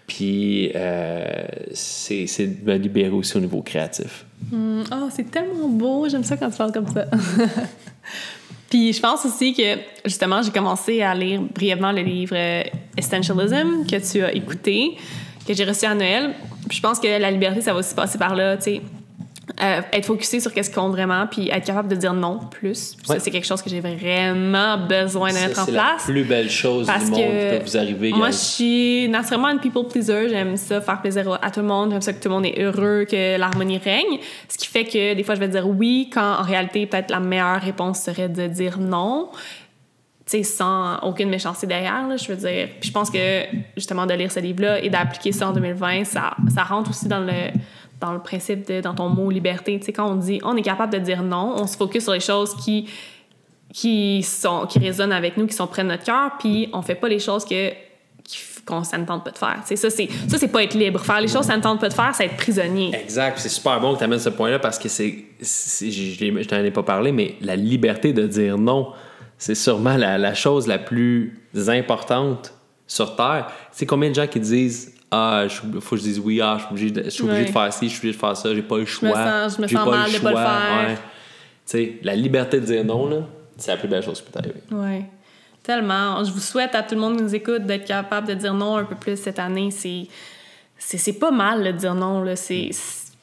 Puis euh, c'est c'est de me libérer aussi au niveau créatif. Hum, Oh, c'est tellement beau. J'aime ça quand tu parles comme ça. (laughs) Puis je pense aussi que, justement, j'ai commencé à lire brièvement le livre euh, Essentialism que tu as écouté, que j'ai reçu à Noël. Puis je pense que la liberté, ça va aussi passer par là, tu sais. Euh, être focusé sur qu'est-ce qui compte vraiment, puis être capable de dire non plus. Ouais. Ça, c'est quelque chose que j'ai vraiment besoin de mettre en c'est la place. plus belle chose Parce du monde que peut vous arriver. Moi, je suis naturellement une people pleaser. J'aime ça, faire plaisir à tout le monde. J'aime ça que tout le monde est heureux, que l'harmonie règne. Ce qui fait que des fois, je vais dire oui, quand en réalité, peut-être la meilleure réponse serait de dire non. Tu sais, sans aucune méchanceté derrière, là, je veux dire. Puis je pense que, justement, de lire ce livre-là et d'appliquer ça en 2020, ça, ça rentre aussi dans le, dans le principe de, dans ton mot liberté. Tu sais, quand on dit on est capable de dire non, on se focus sur les choses qui, qui, sont, qui résonnent avec nous, qui sont près de notre cœur, puis on fait pas les choses que qu'on ça ne tente pas de faire. Tu sais, ça, c'est ça c'est pas être libre. Faire les choses ça ne tente pas de faire, c'est être prisonnier. Exact. C'est super bon que tu amènes ce point-là parce que c'est. c'est- Je t'en ai pas parlé, mais la liberté de dire non, c'est sûrement la, la chose la plus importante sur Terre. Sais, combien de gens qui disent Ah, il faut que je dise oui, ah, je suis obligé de, je suis obligé Ouais. de faire ci, je suis obligé de faire ça, j'ai pas le choix. sens- je me sens mal de pas le faire. Ouais. Tu sais, la liberté de dire non, là, c'est la plus belle chose qui peut t'arriver. Ouais. Tellement. Je vous souhaite à tout le monde qui nous écoute d'être capable de dire non un peu plus cette année. C'est c'est c'est pas mal de dire non. là. C'est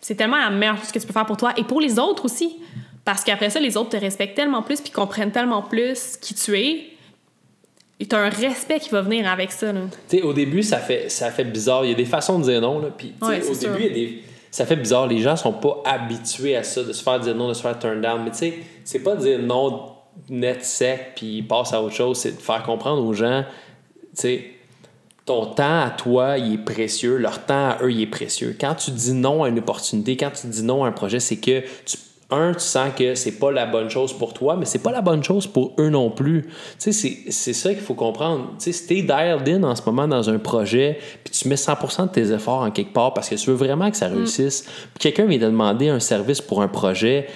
c'est tellement la meilleure chose que tu peux faire pour toi et pour les autres aussi. Parce qu'après ça, les autres te respectent tellement plus puis comprennent tellement plus qui tu es. Et t'as un respect qui va venir avec ça. Là. Au début, ça fait, ça fait bizarre. Il y a des façons de dire non. Là. Puis, Ouais, au début, sûr. il y a des... ça fait bizarre. Les gens sont pas habitués à ça, de se faire dire non, de se faire turn down. Mais tu sais, c'est pas dire non net sec puis passe à autre chose. C'est de faire comprendre aux gens, tu sais, ton temps à toi, il est précieux. Leur temps à eux, il est précieux. Quand tu dis non à une opportunité, quand tu dis non à un projet, c'est que tu un, tu sens que c'est pas la bonne chose pour toi, mais c'est pas la bonne chose pour eux non plus. Tu sais, c'est- c'est ça qu'il faut comprendre. Tu sais, si t'es dialed in en ce moment dans un projet, puis tu mets 100% de tes efforts en quelque part parce que tu veux vraiment que ça réussisse, puis quelqu'un vient te demander un service pour un projet,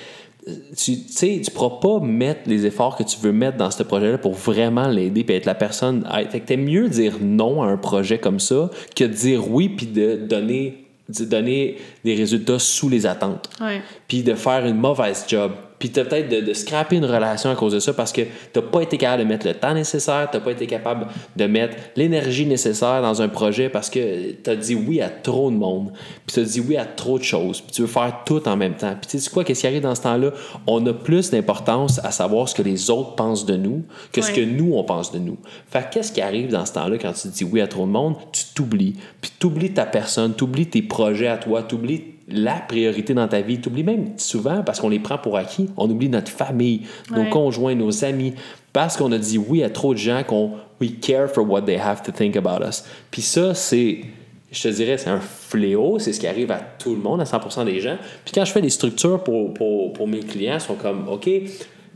tu tu sais, tu pourras pas mettre les efforts que tu veux mettre dans ce projet-là pour vraiment l'aider puis être la personne. à- Fait que t'aimes mieux dire non à un projet comme ça que de dire oui puis de donner, de donner des résultats sous les attentes Ouais. puis de faire une mauvaise job, puis puis tu as peut-être de, de scraper une relation à cause de ça parce que tu pas été capable de mettre le temps nécessaire, tu pas été capable de mettre l'énergie nécessaire dans un projet parce que tu as dit oui à trop de monde, puis tu as dit oui à trop de choses, puis tu veux faire tout en même temps. Puis tu sais quoi, qu'est-ce qui arrive dans ce temps-là? On a plus d'importance à savoir ce que les autres pensent de nous que ce que nous, on pense de nous. Fait qu'est-ce qui arrive dans ce temps-là quand tu dis oui à trop de monde? Tu t'oublies. Puis t'oublies ta personne, t'oublies tes projets à toi, t'oublies la priorité dans ta vie. T'oublies même souvent, parce qu'on les prend pour acquis, on oublie notre famille, nos conjoints, nos amis, parce qu'on a dit oui à trop de gens qu'on we care for what they have to think about us. Puis ça, c'est je te dirais, c'est un fléau, c'est ce qui arrive à tout le monde, à 100% des gens. Puis quand je fais des structures pour, pour, pour mes clients, ils sont comme, OK,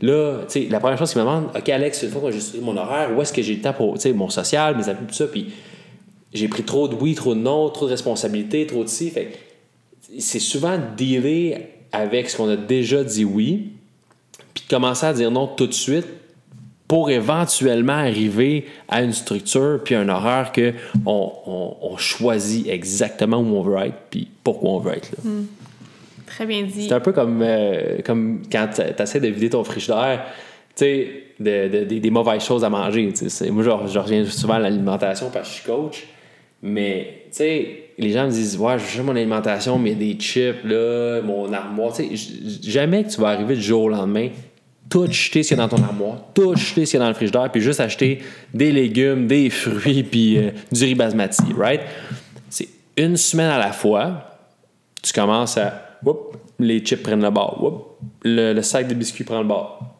là, tu sais, la première chose qu'ils me demandent, OK, Alex, une fois que j'ai structuré mon horaire, où est-ce que j'ai le temps pour, tu sais, mon social, mes amis, tout ça, puis j'ai pris trop de oui, trop de non, trop de responsabilités, trop de ci. Fait c'est souvent de dealer avec ce qu'on a déjà dit oui, puis de commencer à dire non tout de suite pour éventuellement arriver à une structure puis un horaire que on, on- on choisit exactement où on veut être puis pourquoi on veut être là. Très bien dit. C'est un peu comme, euh, comme quand tu essaies de vider ton frigidaire, tu sais, de, de- des- des mauvaises choses à manger. tu sais. C'est- Moi, je, je reviens souvent à l'alimentation parce que je suis coach, mais tu sais, les gens me disent Ouais, je cherche mon alimentation, mais des chips, là, mon armoire. Tu sais, jamais que tu vas arriver du jour au lendemain, tout jeter ce qu'il y a dans ton armoire, tout jeter ce qu'il y a dans le frigidaire, puis juste acheter des légumes, des fruits, puis euh, du riz basmati, right? C'est une semaine à la fois, tu commences à. Whoop, les chips prennent le bord. Whoop, le, sac de biscuits prend le bord.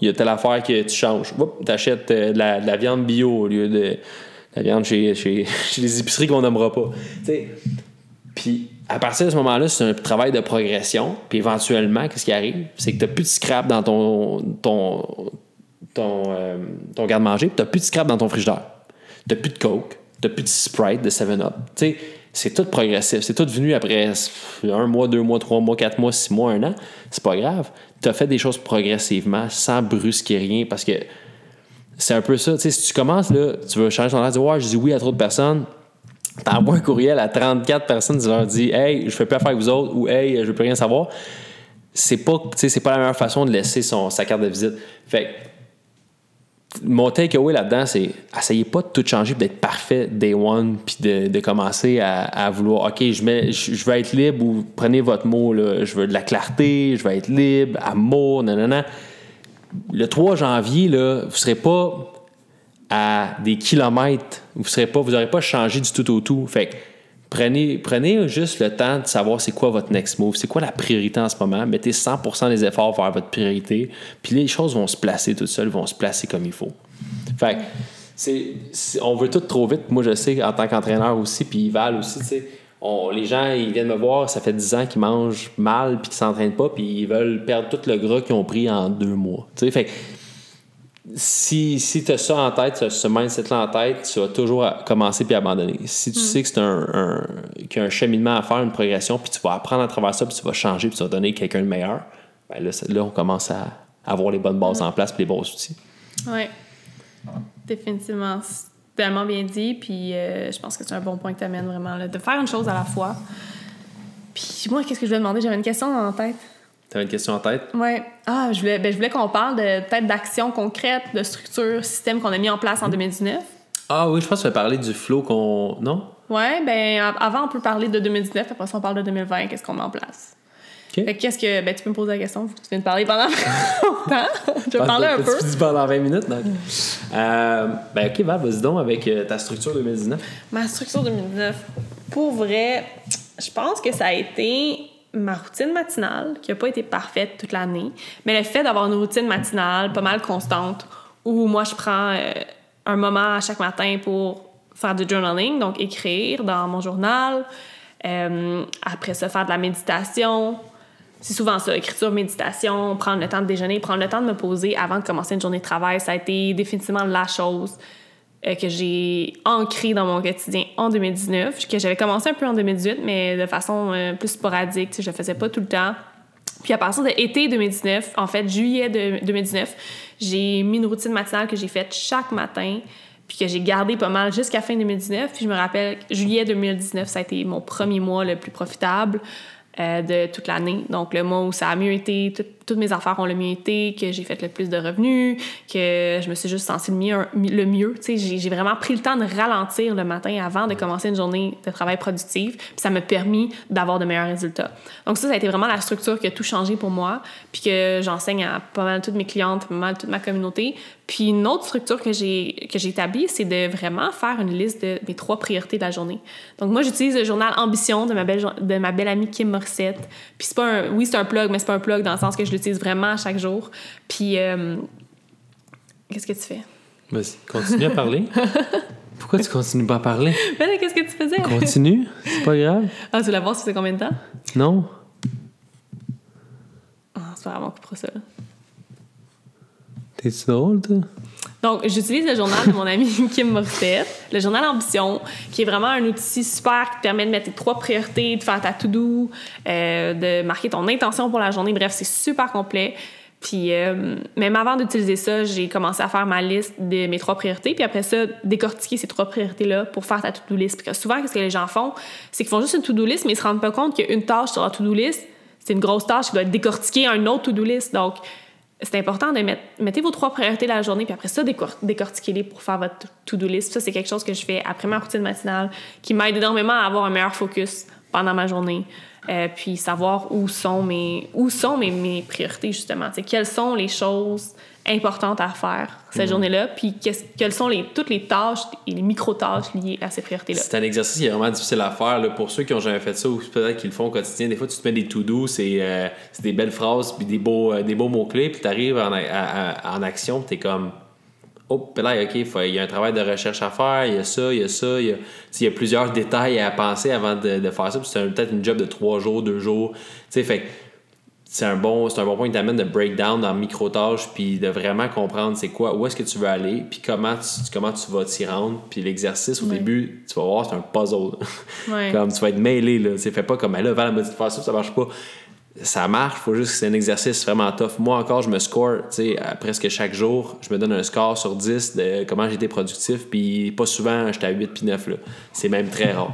Il y a telle affaire que tu changes. Tu achètes la, de la viande bio au lieu de la viande chez, chez, chez les épiceries qu'on nommera pas. Puis à partir de ce moment-là, c'est un travail de progression. Puis éventuellement, qu'est-ce qui arrive? C'est que tu n'as plus de scrap dans ton, ton, ton, euh, ton garde-manger, tu n'as plus de scrap dans ton frigidaire. Tu n'as plus de Coke, tu n'as plus de Sprite, de 7-Up. Tu sais, c'est tout progressif. C'est tout venu après un mois, deux mois, trois mois, quatre mois, six mois, un an. C'est pas grave. Tu as fait des choses progressivement, sans brusquer rien, parce que c'est un peu ça. Tu sais, si tu commences, là, tu veux changer ton air, tu dis, ouais, je dis oui à trop de personnes. T'envoies un courriel à 34 personnes, tu leur dis, hey, je fais plus affaire avec vous autres, ou hey, je veux plus rien savoir. C'est pas, c'est pas la meilleure façon de laisser son, sa carte de visite. Fait mon takeaway là-dedans, c'est essayez pas de tout changer, d'être parfait day one, puis de, de commencer à, à vouloir, OK, je, mets, je, je veux être libre, ou prenez votre mot, là, je veux de la clarté, je veux être libre, amour, nanana. Le 3 janvier, vous serez pas à des kilomètres, vous serez pas, vous n'aurez pas changé du tout au tout. Fait prenez, prenez juste le temps de savoir c'est quoi votre next move, c'est quoi la priorité en ce moment? Mettez 100% des efforts vers votre priorité, puis les choses vont se placer toutes seules, vont se placer comme il faut. Fait que on veut tout trop vite. Moi, je sais en tant qu'entraîneur aussi, puis Val aussi. On- les gens, ils viennent me voir, ça fait 10 ans qu'ils mangent mal puis qu'ils s'entraînent pas, puis ils veulent perdre tout le gras qu'ils ont pris en deux mois. Tu sais, fait si, si tu as ça en tête, ce- ce mindset-là en tête, tu vas toujours commencer puis abandonner. Si tu sais que c'est un, un- qu'il y a un cheminement à faire, une progression, puis tu vas apprendre à travers ça, puis tu vas changer, puis tu vas donner quelqu'un de meilleur, ben là, là, on commence à avoir les bonnes bases en place puis les bons outils. Oui, définitivement. Tellement bien dit. Puis euh, je pense que c'est un bon point que tu amènes vraiment, là, de faire une chose à la fois. Puis moi, qu'est-ce que je voulais demander? J'avais une question la tête. Tu avais une question en tête? Ouais. Ah, je voulais, ben, je voulais qu'on parle de peut-être d'actions concrètes, de structures, systèmes qu'on a mis en place en 2019. Ah oui, je pense que tu vas parler du flow qu'on. Non? Ouais, ben avant, on peut parler de 2019, après ça, on parle de 2020, qu'est-ce qu'on met en place? Fait qu'est-ce que. Ben, tu peux me poser la question, vu que tu viens de parler pendant (laughs) longtemps. je vais parler un peu. Tu dis pendant 20 minutes, donc. Euh, ben, ok, Val, vas-y donc avec euh, ta structure 2019. Ma structure 2019, pour vrai, je pense que ça a été ma routine matinale, qui n'a pas été parfaite toute l'année, mais le fait d'avoir une routine matinale pas mal constante, où moi je prends euh, un moment à chaque matin pour faire du journaling, donc écrire dans mon journal, euh, après ça faire de la méditation. C'est souvent ça, écriture, méditation, prendre le temps de déjeuner, prendre le temps de me poser avant de commencer une journée de travail, ça a été définitivement la chose euh, que j'ai ancré dans mon quotidien en 2019, que j'avais commencé un peu en 2018, mais de façon euh, plus sporadique, je le faisais pas tout le temps. Puis à partir de été 2019, en fait, juillet de 2019, j'ai mis une routine matinale que j'ai faite chaque matin, puis que j'ai gardé pas mal jusqu'à fin 2019. Puis je me rappelle, juillet 2019, ça a été mon premier mois le plus profitable de toute l'année. Donc le mois où ça a mieux été, tout- toutes mes affaires ont le mieux été, que j'ai fait le plus de revenus, que je me suis juste sentie le mieux. Le mieux. J'ai, vraiment pris le temps de ralentir le matin avant de commencer une journée de travail productive. Puis ça m'a permis d'avoir de meilleurs résultats. Donc ça, ça a été vraiment la structure qui a tout changé pour moi, puis que j'enseigne à pas mal toutes mes clientes, pas mal toute ma communauté. Puis une autre structure que j'ai, que j'ai établie, c'est de vraiment faire une liste de mes trois priorités de la journée. Donc moi, j'utilise le journal Ambition de ma belle, de ma belle amie Kim Morissette. Puis c'est pas un... Oui, c'est un plug, mais c'est pas un plug dans le sens que je l'utilise vraiment chaque jour. Puis... euh, Qu'est-ce que tu fais? Vas-y, continue à parler. (laughs) Pourquoi tu continues pas à parler? Mais là, qu'est-ce que tu faisais? Continue, c'est pas grave. (laughs) Ah, tu voulais voir ça fait combien de temps? Non? Ah, c'est pas grave, on coupera ça. T'es-tu drôle, toi? Donc, j'utilise le journal de mon ami (laughs) Kim Morissette, le journal Ambition, qui est vraiment un outil super qui te permet de mettre tes trois priorités, de faire ta to-do, euh, de marquer ton intention pour la journée. Bref, c'est super complet. Puis, euh, même avant d'utiliser ça, j'ai commencé à faire ma liste de mes trois priorités. Puis après ça, décortiquer ces trois priorités-là pour faire ta to-do list. Parce que souvent, ce que les gens font, c'est qu'ils font juste une to-do list, mais ils se rendent pas compte qu'il y a une tâche sur la to-do list. C'est une grosse tâche qui doit être décortiquée à un autre to-do list. Donc, c'est important de mettre mettez vos trois priorités de la journée, puis après ça, décor- décortiquez-les pour faire votre to-do list. Ça, c'est quelque chose que je fais après ma routine matinale, qui m'aide énormément à avoir un meilleur focus pendant ma journée. Euh, puis savoir où sont mes, où sont mes, mes priorités, justement. Tu sais, quelles sont les choses importantes à faire cette journée-là, puis quelles sont les, toutes les tâches et les micro-tâches liées à ces priorités-là? C'est un exercice qui est vraiment difficile à faire. Là, pour ceux qui ont jamais fait ça ou peut-être qu'ils le font au quotidien, des fois, tu te mets des to-do, c'est euh, c'est des belles phrases puis des beaux, euh, des beaux mots-clés, puis tu arrives en, a- à- à- en action, puis tu es comme. Oh, là, OK, il y a un travail de recherche à faire, il y a ça, il y a ça, il y a, y plusieurs (laughs) détails à penser avant de, de faire ça. Puis c'est peut-être une job de trois jours, deux jours. Tu sais, fait c'est un bon c'est un bon point qui t'amène de breakdown dans micro-tâches puis de vraiment comprendre c'est quoi où est-ce que tu veux aller puis comment tu, comment tu vas t'y rendre puis l'exercice au Ouais. début tu vas voir c'est un puzzle. Ouais. (laughs) comme tu vas être mêlé là. Tu fais pas comme là m'a dit de faire ça ça marche pas. Ça marche faut juste que c'est un exercice vraiment tough. Moi encore je me score tu sais presque chaque jour je me donne un score sur 10 de comment j'ai été productif puis pas souvent j'étais à 8 puis 9 là. C'est même très rare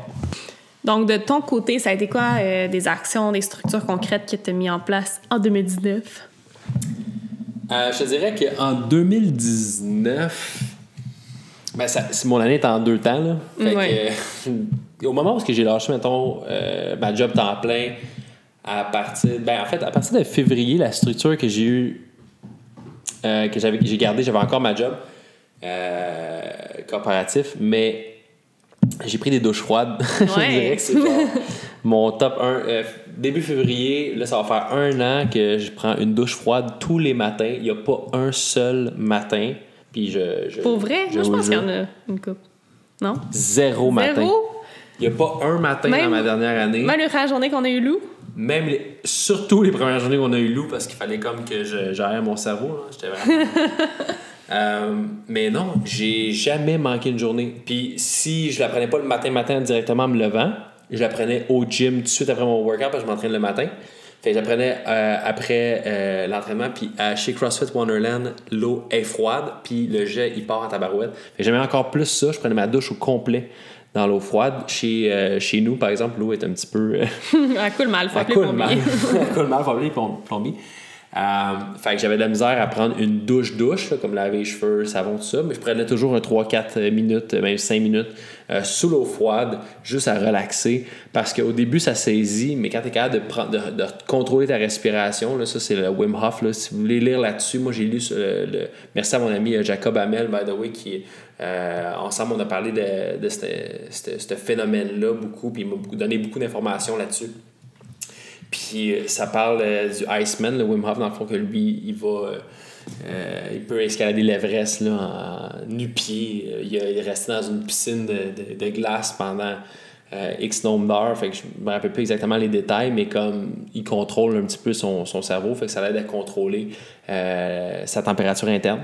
Donc, de ton côté, ça a été quoi euh, des actions, des structures concrètes que tu as mis en place en 2019? Euh, je te dirais qu'en 2019, ben ça, c'est- mon année est en deux temps. Là. Fait Ouais. que, euh, au moment où j'ai lâché, mettons, ma job temps plein, à partir, ben, en fait, à partir de février, la structure que j'ai eue, que j'avais, j'ai gardé, j'avais encore ma job corporatif, mais j'ai pris des douches froides. (laughs) je dirais que c'est (laughs) mon top 1. Euh, début février, là, ça va faire un an que je prends une douche froide tous les matins. Il n'y a pas un seul matin. Puis je, je- Pour vrai? je Moi, je pense qu'il y en a une coupe. Non? Zéro matin. Zéro? Il n'y a pas un matin Même- dans ma dernière année. Même la journée qu'on a eu Lou? Même les- surtout les premières journées qu'on a eu Lou parce qu'il fallait comme que je gère mon cerveau. J'étais vraiment. (laughs) Euh, mais non, j'ai jamais manqué une journée. Puis si je la prenais pas le matin matin directement en me levant, je la prenais au gym tout de suite après mon workout parce que je m'entraîne le matin. Fait que je la prenais euh, après euh, l'entraînement. Puis chez CrossFit Wonderland, l'eau est froide. Puis le jet, il part en tabarouette. Fait que j'aimais encore plus ça. Je prenais ma douche au complet dans l'eau froide. Chez, euh, chez nous, par exemple, l'eau est un petit peu. (laughs) Elle (laughs) (laughs) coule mal, faut appeler plombier. Elle coule mal, faut appeler le plombier. Euh, fait que j'avais de la misère à prendre une douche-douche, comme laver les cheveux, savon, tout ça, mais je prenais toujours un 3-4 minutes, même 5 minutes, euh, sous l'eau froide, juste à relaxer. Parce qu'au début, ça saisit, mais quand tu es capable de, prendre, de, contrôler ta respiration, là, ça c'est le Wim Hof, là, si vous voulez lire là-dessus, moi j'ai lu le. Merci à mon ami euh, Jacob Hamel, by the way, qui ensemble on a parlé de, de ce phénomène-là beaucoup, puis il m'a donné beaucoup d'informations là-dessus. Puis euh, ça parle euh, du Iceman, le Wim Hof, dans le fond, que lui, il va. euh, il peut escalader l'Everest en nu-pied. Il, est resté dans une piscine de, de- glace pendant X nombre d'heures. Fait que je me rappelle plus exactement les détails, mais comme il contrôle un petit peu son, son cerveau, fait que ça l'aide à contrôler sa température interne.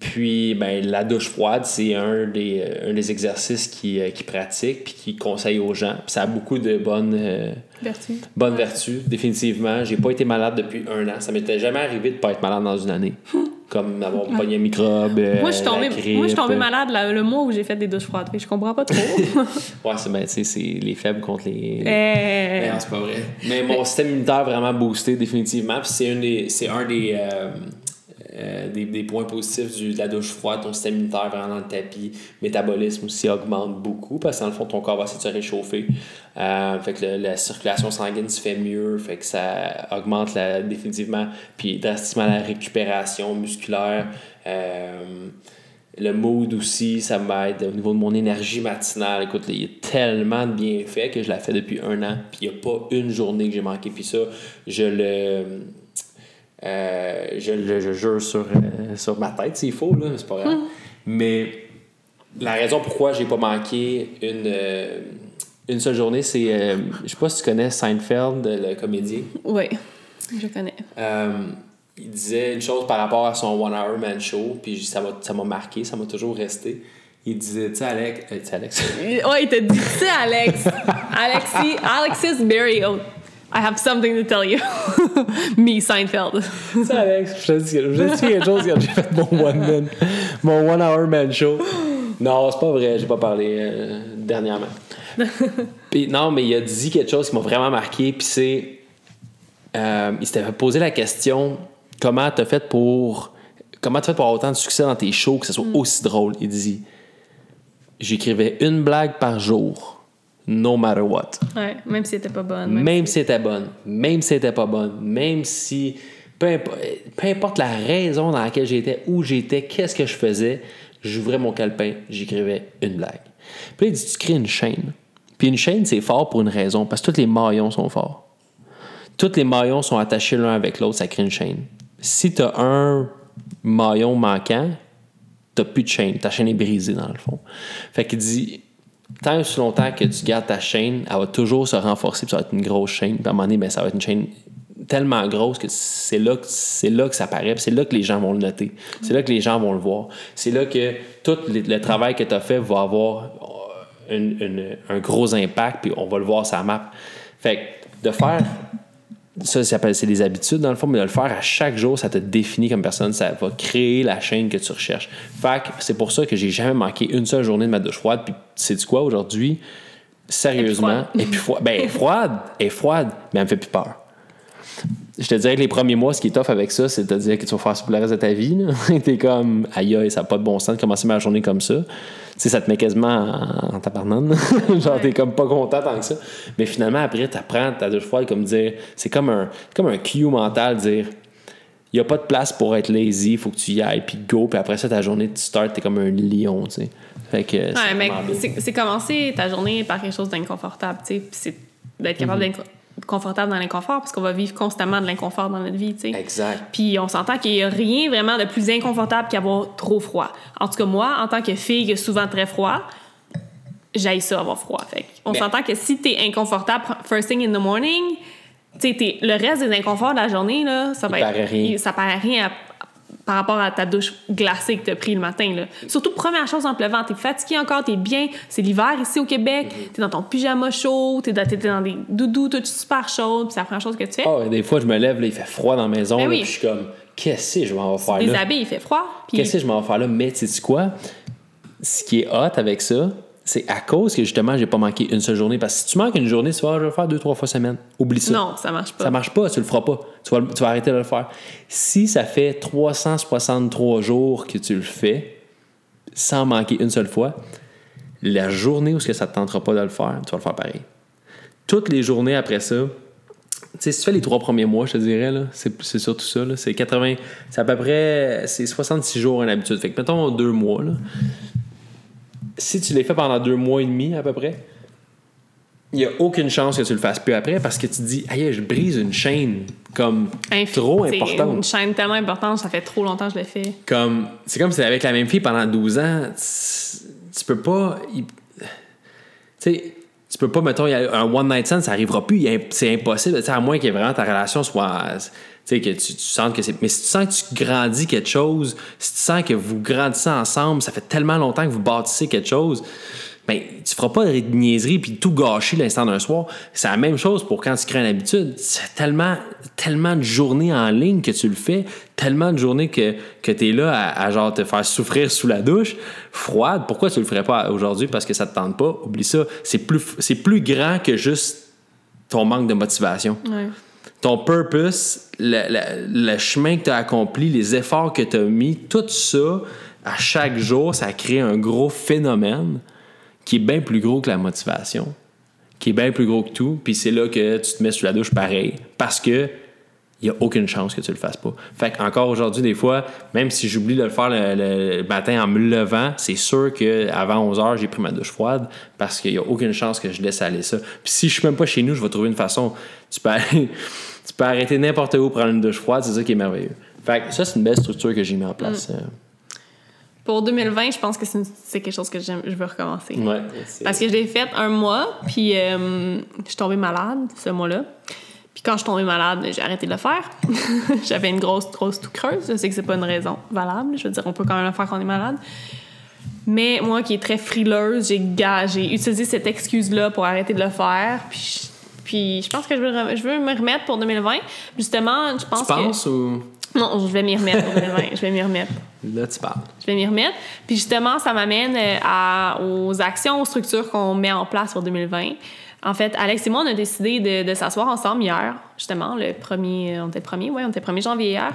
Puis, ben, la douche froide, c'est un des, euh, un des exercices qu'il euh, qu'il pratique puis qu'il conseille aux gens. Puis ça a beaucoup de bonnes, euh, Vertu. bonnes vertus, définitivement. J'ai pas été malade depuis un an. Ça m'était jamais arrivé de pas être malade dans une année. (laughs) comme avoir pogné un microbe. euh, Moi, je suis tombée, tombée malade la- le mois où j'ai fait des douches froides. Je comprends pas trop. (laughs) Ouais, c'est ben, tu sais, c'est les faibles contre les. Euh, non, c'est pas vrai. Mais mon système immunitaire vraiment boosté définitivement. Puis c'est un des, c'est un des, euh, des, des points positifs du- de la douche froide. Ton système immunitaire vraiment dans le tapis. Métabolisme aussi augmente beaucoup parce que dans le fond, ton corps va essayer de se réchauffer. Euh, fait que la circulation sanguine se fait mieux. Fait que ça augmente la, définitivement. Puis drastiquement la récupération musculaire. Euh, le mood aussi, ça m'aide au niveau de mon énergie matinale. Écoute, il y a tellement de bienfaits que je la fais depuis un an, puis il n'y a pas une journée que j'ai manqué. Puis ça, je le. Euh, je le je jure sur, euh, sur ma tête, s'il faut, là, c'est pas grave. Mais la raison pourquoi j'ai pas manqué une, euh, une seule journée, c'est. euh, je sais pas si tu connais Seinfeld, le comédien. oui, je connais. Il disait une chose par rapport à son One Hour Man Show, puis ça m'a ça m'a marqué, ça m'a toujours resté. Il disait, tu sais, Alex, tu sais, Alex, Ouais, il t'a dit, tu sais, Alex. (laughs) Alexis, Alexis Berry. Oh, I have something to tell you. (laughs) Me, Seinfeld. (laughs) sais, Alex, je te dis, je te dis quelque chose quand j'ai fait mon One Man, mon One Hour Man Show. Non, c'est pas vrai, j'ai pas parlé euh, dernièrement. (laughs) Puis non, mais il a dit quelque chose qui m'a vraiment marqué, puis c'est. euh, il s'était posé la question comment t'as fait pour. Comment t'as fait pour avoir autant de succès dans tes shows, que ce soit aussi drôle? Il dit J'écrivais une blague par jour, no matter what. Ouais, même si c'était pas bonne. même Même si c'était bonne, même si c'était pas bonne, même si. Peu importe, peu importe la raison dans laquelle j'étais, où j'étais, qu'est-ce que je faisais, j'ouvrais mon calepin, j'écrivais une blague. Puis là, il dit Tu crées une chaîne. Puis une chaîne, c'est fort pour une raison, parce que tous les maillons sont forts. Tous les maillons sont attachés l'un avec l'autre, ça crée une chaîne. Si tu as un maillon manquant, t'as plus de chaîne. Ta chaîne est brisée, dans le fond. Fait qu'il dit tant longtemps que tu gardes ta chaîne, elle va toujours se renforcer, puis ça va être une grosse chaîne. Puis à un moment donné, ben, ça va être une chaîne tellement grosse que c'est là que c'est là que ça paraît, c'est là que les gens vont le noter. C'est là que les gens vont le voir. C'est là que tout le, travail que tu as fait va avoir euh, une- un gros impact, puis on va le voir sur la map. Fait que de faire ça, c'est des habitudes dans le fond, mais de le faire à chaque jour, ça te définit comme personne, ça va créer la chaîne que tu recherches. Fait que c'est pour ça que j'ai jamais manqué une seule journée de ma douche froide. Puis c'est du quoi aujourd'hui? Sérieusement, et puis froide. Ben, elle est froide, elle est froide, mais elle me fait plus peur. Je te dirais que les premiers mois, ce qui est tough avec ça, c'est de te dire que tu vas faire ça pour le reste de ta vie. (laughs) T'es comme, aïe aïe, ça n'a pas de bon sens de commencer ma journée comme ça. Tu sais, ça te met quasiment en, en tabarnane. (laughs) Genre, t'es comme pas content tant que ça. Mais finalement, après, t'apprends ta douche froide comme dire, c'est comme un, comme un cue mental, dire, il n'y a pas de place pour être lazy, il faut que tu y ailles, puis go, puis après ça, ta journée, tu starts, t'es comme un lion, tu sais. Fait que, c'est Ouais, c'est c'est commencer ta journée par quelque chose d'inconfortable, tu sais. Puis c'est d'être capable Mhm. d'être confortable dans l'inconfort, parce qu'on va vivre constamment de l'inconfort dans notre vie, tu sais. Exact. Puis on s'entend qu'il n'y a rien vraiment de plus inconfortable qu'avoir trop froid. En tout cas, moi, en tant que fille qui a souvent très froid, j'aille ça avoir froid. Fait on s'entend que si t'es inconfortable first thing in the morning, tu le reste des inconforts de la journée, là, ça va être- rien. ça paraît rien à- par rapport à ta douche glacée que t'as pris le matin. Là. Surtout, première chose en pleuvant, t'es fatigué encore, t'es bien. C'est l'hiver ici au Québec, Mm-hmm. t'es dans ton pyjama chaud, t'es dans, t'es dans des doudous, tout super chaud, puis c'est la première chose que tu fais. Ah des fois, je me lève, là, il fait froid dans la maison, Ben là, oui. puis je suis comme, qu'est-ce que je m'en vais faire Les là? habits, il fait froid. puis- Qu'est-ce que je m'en vais faire là? Mais tu sais quoi? Ce qui est hot avec ça, c'est à cause que justement, j'ai pas manqué une seule journée. Parce que si tu manques une journée, tu vas, le faire deux, trois fois semaine. Oublie ça. Non, ça marche pas. Ça marche pas, tu le feras pas. Tu vas, tu vas arrêter de le faire. Si ça fait 363 jours que tu le fais, sans manquer une seule fois, la journée où ça te tentera pas de le faire, tu vas le faire pareil. Toutes les journées après ça, tu sais, si tu fais les trois premiers mois, je te dirais, là, c'est, c'est surtout ça. là, c'est 80. C'est à peu près. C'est 66 jours en habitude. Fait que mettons deux mois. Là. Si tu les fais pendant deux mois et demi à peu près, il n'y a aucune chance que tu le fasses plus après parce que tu te dis, aïe, je brise une chaîne comme Infi- trop importante. une chaîne tellement importante, ça fait trop longtemps que je l'ai fait. Comme, c'est comme si avec la même fille pendant 12 ans, tu, peux pas. Tu sais, tu peux pas, mettons, il y a un one night stand, ça arrivera plus. C'est impossible. À moins que vraiment ta relation soit. Que tu, sens que c'est. Mais si tu sens que tu grandis quelque chose, si tu sens que vous grandissez ensemble, ça fait tellement longtemps que vous bâtissez quelque chose, ben, tu feras pas de niaiserie puis tout gâcher l'instant d'un soir. C'est la même chose pour quand tu crées une habitude. C'est tellement, tellement de journées en ligne que tu le fais, tellement de journées que, que tu es là à, genre te faire souffrir sous la douche, froide. Pourquoi tu le ferais pas aujourd'hui? Parce que ça te tente pas. Oublie ça. C'est plus, c'est plus grand que juste ton manque de motivation. Ton purpose, le, chemin que tu as accompli, les efforts que tu as mis, tout ça, à chaque jour, ça crée un gros phénomène qui est bien plus gros que la motivation, qui est bien plus gros que tout. Puis c'est là que tu te mets sous la douche pareil, parce que il n'y a aucune chance que tu le fasses pas. Fait encore aujourd'hui, des fois, même si j'oublie de le faire le, le matin en me levant, c'est sûr qu'avant 11 heures, j'ai pris ma douche froide parce qu'il n'y a aucune chance que je laisse aller ça. Puis si je suis même pas chez nous, je vais trouver une façon. Tu peux, aller- (laughs) tu peux arrêter n'importe où prendre une douche froide, c'est ça qui est merveilleux. Fait que ça, c'est une belle structure que j'ai mis en place. Pour 2020, je pense que c'est quelque chose que je veux recommencer. Euh, ouais, Parce que je l'ai fait un mois, puis euh, je suis tombée malade ce mois-là. Puis quand je suis tombée malade, j'ai arrêté de le faire. (laughs) J'avais une grosse, grosse tout creuse. Je sais que c'est pas une raison valable. Je veux dire, on peut quand même le faire quand on est malade. Mais moi, qui est très frileuse, j'ai j'ai utilisé cette excuse-là pour arrêter de le faire. Puis je, puis je pense que je veux, je veux me remettre pour 2020. Justement, je pense Tu penses que... ou? Non, je vais m'y remettre pour 2020. je vais m'y remettre. Là, tu parles. Je vais m'y remettre. Puis justement, ça m'amène euh, à- aux actions, aux structures qu'on met en place pour 2020. En fait, Alex et moi, on a décidé de, s'asseoir ensemble hier, justement, le premier, on était le premier, ouais, on était le 1er janvier hier,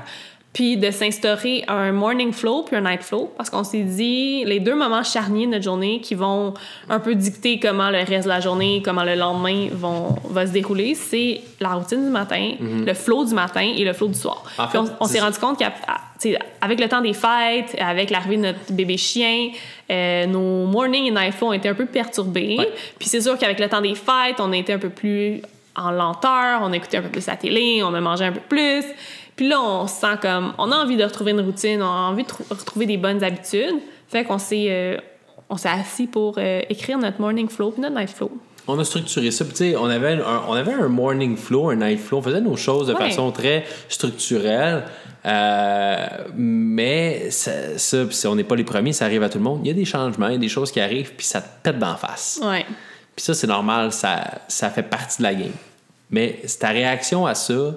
puis de s'instaurer un morning flow puis un night flow, parce qu'on s'est dit les deux moments charniers de notre journée qui vont un peu dicter comment le reste de la journée, comment le lendemain vont, va se dérouler, c'est la routine du matin, le flow du matin et le flow du soir. En Puis fait, on, s'est rendu compte qu'avec le temps des fêtes, avec l'arrivée de notre bébé chien, euh, nos morning et night flow ont été un peu perturbés. Ouais. Puis c'est sûr qu'avec le temps des fêtes, on a été un peu plus en lenteur, on a écouté un peu plus la télé, on a mangé un peu plus. Puis là, on se sent comme... On a envie de retrouver une routine, on a envie de trou- retrouver des bonnes habitudes. Fait qu'on s'est... euh, on s'est assis pour euh, écrire notre morning flow puis notre night flow. On a structuré ça. Puis, tu sais, on avait, un, on avait un morning flow, un night flow. On faisait nos choses de Ouais. façon très structurelle. Euh, mais ça, ça, puis si on n'est pas les premiers, ça arrive à tout le monde. Il y a des changements, il y a des choses qui arrivent, puis ça te pète d'en face. Ouais. Puis ça, c'est normal, ça, ça fait partie de la game. Mais c'est ta réaction à ça,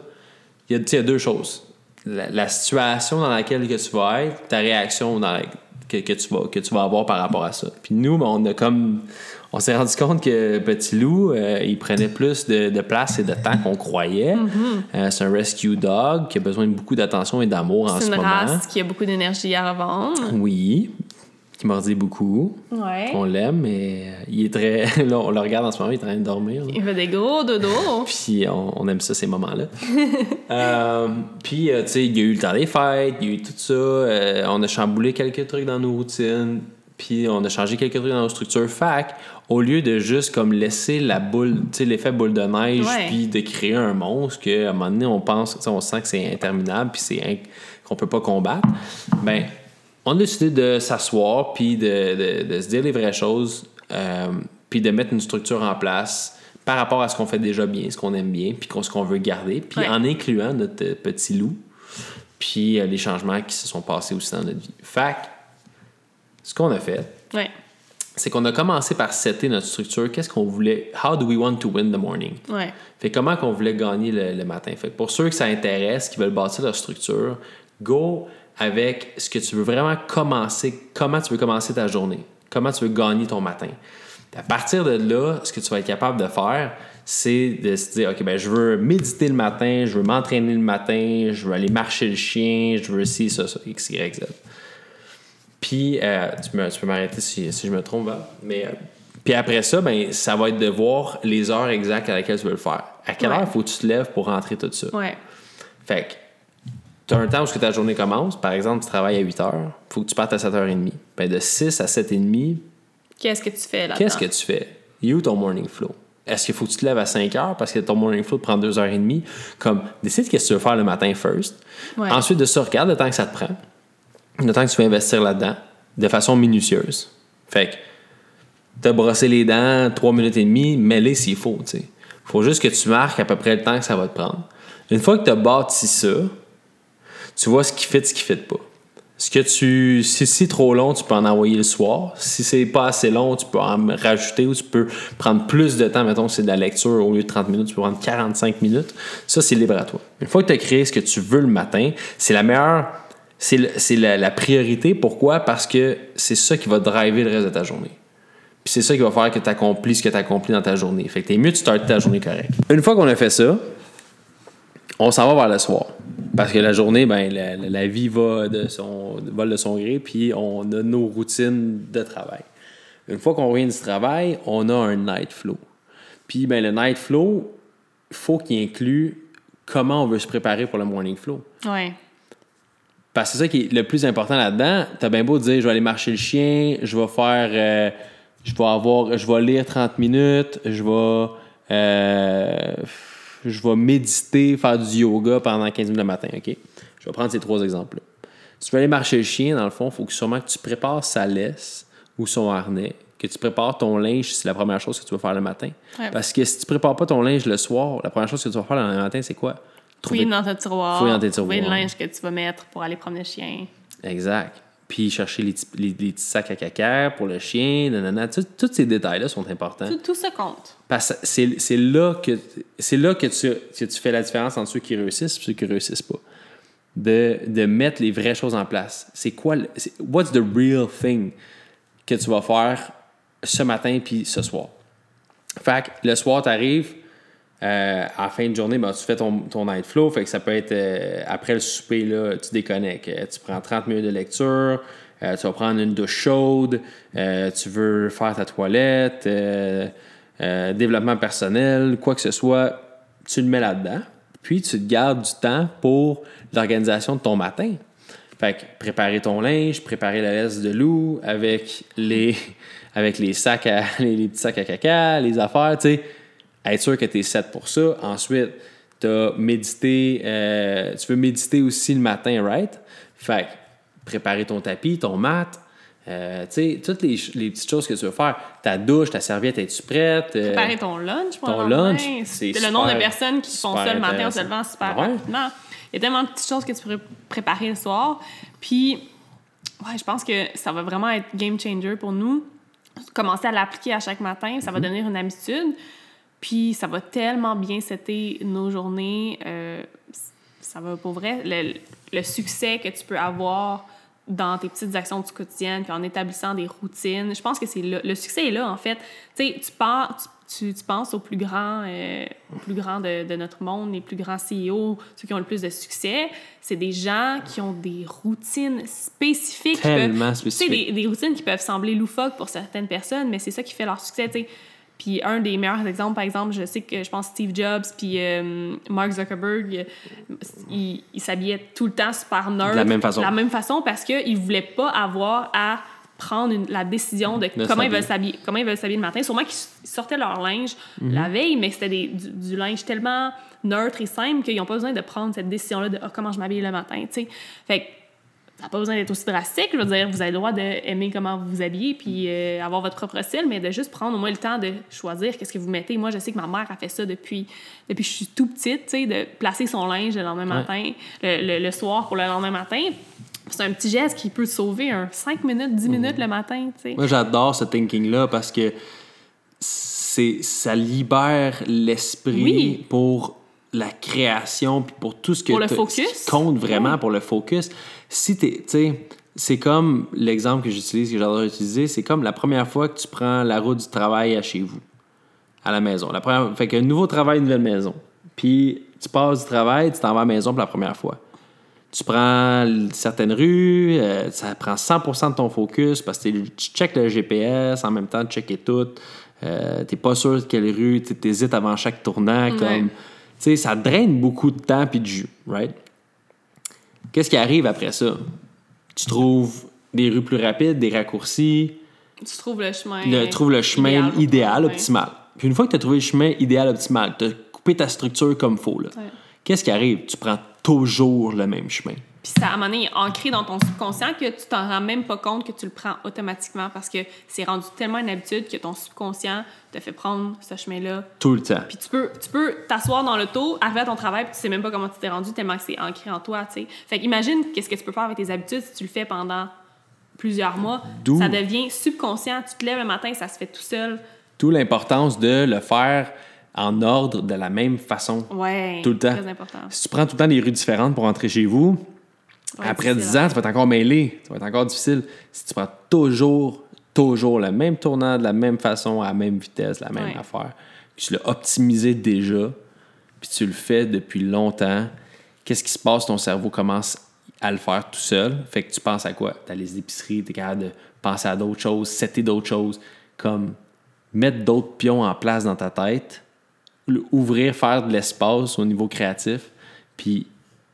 il y a, tu sais, il y a deux choses. La, la situation dans laquelle que tu vas être, ta réaction dans la- que, que, tu vas, que tu vas avoir par rapport à ça. Puis nous, ben, on a comme. On s'est rendu compte que Petit Loup, euh, il prenait plus de, de place et de temps qu'on croyait. Euh, c'est un rescue dog qui a besoin de beaucoup d'attention et d'amour en C'est ce une moment. race qui a beaucoup d'énergie à revendre. Oui, qui mordit beaucoup. Ouais. On l'aime, mais euh, il est très. (laughs) Là, on le regarde en ce moment, il est en train de dormir. là. Il fait des gros dodos. (laughs) Puis on, on aime ça, ces moments-là. (laughs) Euh, puis, euh, tu sais, il y a eu le temps des fêtes, il y a eu tout ça. euh, on a chamboulé quelques trucs dans nos routines. Puis on a changé quelques trucs dans nos structures. Fac, au lieu de juste comme laisser la boule, tu sais, l'effet boule de neige, puis de créer un monstre qu'à un moment donné, on pense, tu sais, on sent que c'est interminable, puis c'est inc- qu'on peut pas combattre, ben, on a décidé de s'asseoir, puis de, de- de se dire les vraies choses, euh, puis de mettre une structure en place par rapport à ce qu'on fait déjà bien, ce qu'on aime bien, puis qu'on- ce qu'on veut garder, puis Ouais. en incluant notre euh, petit loup, puis euh, les changements qui se sont passés aussi dans notre vie. Fac, ce qu'on a fait, Ouais. c'est qu'on a commencé par setter notre structure. Qu'est-ce qu'on voulait? How do we want to win the morning? Ouais. Fait comment qu'on voulait gagner le, le matin? Fait que pour ceux que ça intéresse, qui veulent bâtir leur structure, go avec ce que tu veux vraiment commencer, comment tu veux commencer ta journée, comment tu veux gagner ton matin. À partir de là, ce que tu vas être capable de faire, c'est de se dire, OK, ben, je veux méditer le matin, je veux m'entraîner le matin, je veux aller marcher le chien, je veux ci, ça, ça, X, Y, Z. Puis, euh, tu, me- tu peux m'arrêter si, si je me trompe, mais euh, puis après ça, ben, ça va être de voir les heures exactes à laquelle tu veux le faire. À quelle Ouais. heure faut que tu te lèves pour rentrer tout ça? Ouais. Fait que, tu as un temps où ta journée commence. Par exemple, tu travailles à 8 heures. faut que tu partes à 7h30. Ben, de 6 à 7h30, Qu'est-ce que tu fais là qu'est-ce que tu fais? You, ton morning flow? Est-ce qu'il faut que tu te lèves à 5 heures parce que ton morning flow te prend 2h30? Comme, décide qu'est-ce que tu veux faire le matin first. Ouais. Ensuite de ça, regarde le temps que ça te prend. Le temps que tu veux investir là-dedans de façon minutieuse. Fait que, t'as brossé les dents 3 minutes et demie, mets-les s'il faut, tu sais. Faut juste que tu marques à peu près le temps que ça va te prendre. Une fois que tu as bâti ça, tu vois ce qui fit, ce qui fit pas. Ce que si c'est trop long, tu peux en envoyer le soir. Si c'est pas assez long, tu peux en rajouter ou tu peux prendre plus de temps. Mettons que c'est de la lecture au lieu de 30 minutes, tu peux prendre 45 minutes. Ça, c'est libre à toi. Une fois que tu as créé ce que tu veux le matin, c'est la meilleure, c'est la priorité. Pourquoi? Parce que c'est ça qui va driver le reste de ta journée. Puis c'est ça qui va faire que tu accomplis ce que tu accomplis dans ta journée. Fait que t'es mieux de starter ta journée correcte. Une fois qu'on a fait ça, on s'en va vers le soir. Parce que la journée, ben, la, la- vie va de son, vole de son gré, puis on a nos routines de travail. Une fois qu'on revient du travail, on a un night flow. Puis ben, le night flow, il faut qu'il inclue comment on veut se préparer pour le morning flow. Ouais. Parce que c'est ça qui est le plus important là-dedans. T'as bien beau dire, je vais aller marcher le chien, je vais faire, euh, je vais avoir, je vais lire 30 minutes, je vais, euh, je vais méditer, faire du yoga pendant 15 minutes le matin, OK? Je vais prendre ces trois exemples-là. Si tu veux aller marcher le chien, dans le fond, il faut que sûrement que tu prépares sa laisse ou son harnais, que tu prépares ton linge, c'est la première chose que tu vas faire le matin. Ouais. Parce que si tu prépares pas ton linge le soir, la première chose que tu vas faire le matin, c'est quoi? Fouiller dans ton tiroir. Fouiller dans tes Trouver le tiroirs. linge que tu vas mettre pour aller promener le chien. Exact. Puis chercher les, petits- les- les petits sacs à caca pour le chien, nanana. Tous ces détails-là sont importants. Tout, tout ça compte. Parce que c'est là, que, là que, tu, que tu fais la différence entre ceux qui réussissent et ceux qui réussissent pas. De, de mettre les vraies choses en place. C'est quoi le- What's the real thing que tu vas faire ce matin puis ce soir? Fait que le soir, tu arrives, à la fin de journée, ben, tu fais ton, ton night flow. Fait que ça peut être euh, après le souper, là, tu déconnectes. Euh, tu prends 30 minutes de lecture, euh, tu vas prendre une douche chaude, euh, tu veux faire ta toilette, euh, euh, développement personnel, quoi que ce soit, tu le mets là-dedans. Puis tu te gardes du temps pour l'organisation de ton matin. Fait que préparer ton linge, préparer la laisse de loup avec les, (laughs) avec les sacs à, (laughs) les petits sacs à caca, les affaires, tu sais. Être sûr que tu es set pour ça. Ensuite, tu as médité, euh, tu veux méditer aussi le matin, right? Fait que préparer ton tapis, ton mat, euh, tu sais, toutes les, petites choses que tu veux faire. Ta douche, ta serviette, es-tu prête? Euh, Préparer ton lunch pour ton le lunch, c'est le nombre de personnes qui font ça le matin en se levant super Ouais. rapidement. Il y a tellement de petites choses que tu pourrais préparer le soir. Puis, ouais, je pense que ça va vraiment être game changer pour nous. Commencer à l'appliquer à chaque matin, ça va devenir une habitude. Puis, ça va tellement bien setter nos journées. euh, ça va, pour vrai, le, le succès que tu peux avoir dans tes petites actions du quotidien, puis en établissant des routines. Je pense que c'est. Le succès est là, en fait. Tu sais, tu, pars- tu, tu penses aux plus grands, euh, aux plus grands de, de notre monde, les plus grands CEO, ceux qui ont le plus de succès. C'est des gens qui ont des routines spécifiques. Tellement peuvent- spécifiques. des, des routines qui peuvent sembler loufoques pour certaines personnes, mais c'est ça qui fait leur succès. Puis un des meilleurs exemples, par exemple, je sais que je pense Steve Jobs puis euh, Mark Zuckerberg, ils s'habillaient tout le temps super nerd. De la même façon. De la même façon parce qu'ils ne voulaient pas avoir à prendre une- la décision de De comment ils veulent s'habiller. comment ils veulent s'habiller le matin. Sûrement qu'ils sortaient leur linge Mhm. la veille, mais c'était du, du linge tellement neutre et simple qu'ils n'ont pas besoin de prendre cette décision-là de Ah, comment je m'habille le matin. tu sais. Fait ça n'a pas besoin d'être aussi drastique. Je veux dire, vous avez le droit d'aimer comment vous vous habillez puis euh, avoir votre propre style, mais de juste prendre au moins le temps de choisir qu'est-ce que vous mettez. Moi, je sais que ma mère a fait ça depuis, depuis que je suis tout petite, tu sais, de placer son linge le lendemain matin, le, le- le soir pour le lendemain matin. C'est un petit geste qui peut sauver un 5 minutes, 10 minutes le matin, tu sais. Moi, j'adore ce thinking-là parce que c'est, ça libère l'esprit Oui. pour la création puis pour tout ce que Pour le focus. ce qui compte vraiment Ouais. pour le focus. Si t'es, tu c'est comme l'exemple que j'utilise, que j'adore utiliser, c'est comme la première fois que tu prends la route du travail à chez vous, à la maison. La première, fait qu'un nouveau travail, une nouvelle maison. Puis tu passes du travail, tu t'en vas à la maison pour la première fois. Tu prends certaines rues, euh, ça prend 100% de ton focus parce que tu checkes le GPS en même temps de checker tout. Euh, t'es pas sûr de quelle rue, tu hésites avant chaque tournant. Comme, tu ça draine beaucoup de temps puis de jus, right? Qu'est-ce qui arrive après ça? Tu trouves des rues plus rapides, des raccourcis, Tu trouves le chemin. le, trouves le chemin idéal optimal. Puis une fois que tu as trouvé le chemin idéal, optimal, tu as coupé ta structure comme faut. là. Ouais. Qu'est-ce qui arrive? Tu prends toujours le même chemin. Puis ça, à un moment donné, est ancré dans ton subconscient que tu t'en rends même pas compte que tu le prends automatiquement parce que c'est rendu tellement une habitude que ton subconscient te fait prendre ce chemin-là. Tout le temps. Puis tu peux tu peux t'asseoir dans l'auto, arriver à ton travail, puis tu sais même pas comment tu t'es rendu tellement que c'est ancré en toi, tu sais. Fait qu'imagine qu'est-ce que tu peux faire avec tes habitudes si tu le fais pendant plusieurs mois. Ça devient subconscient. Tu te lèves le matin, ça se fait tout seul. D'où l'importance de le faire en ordre de la même façon. Ouais. Tout le temps. Très important. Si tu prends tout le temps des rues différentes pour rentrer chez vous, Ouais, après difficile, 10 ans, ça va être encore mêlé. Ça va être encore difficile. Si tu prends toujours, toujours le même tournant, de la même façon, à la même vitesse, la même Ouais. affaire, que tu l'as optimisé déjà, puis tu le fais depuis longtemps, qu'est-ce qui se passe? Ton cerveau commence à le faire tout seul. Fait que tu penses à quoi? Tu as les épiceries, tu es capable de penser à d'autres choses, setter d'autres choses, comme mettre d'autres pions en place dans ta tête, ouvrir, faire de l'espace au niveau créatif, puis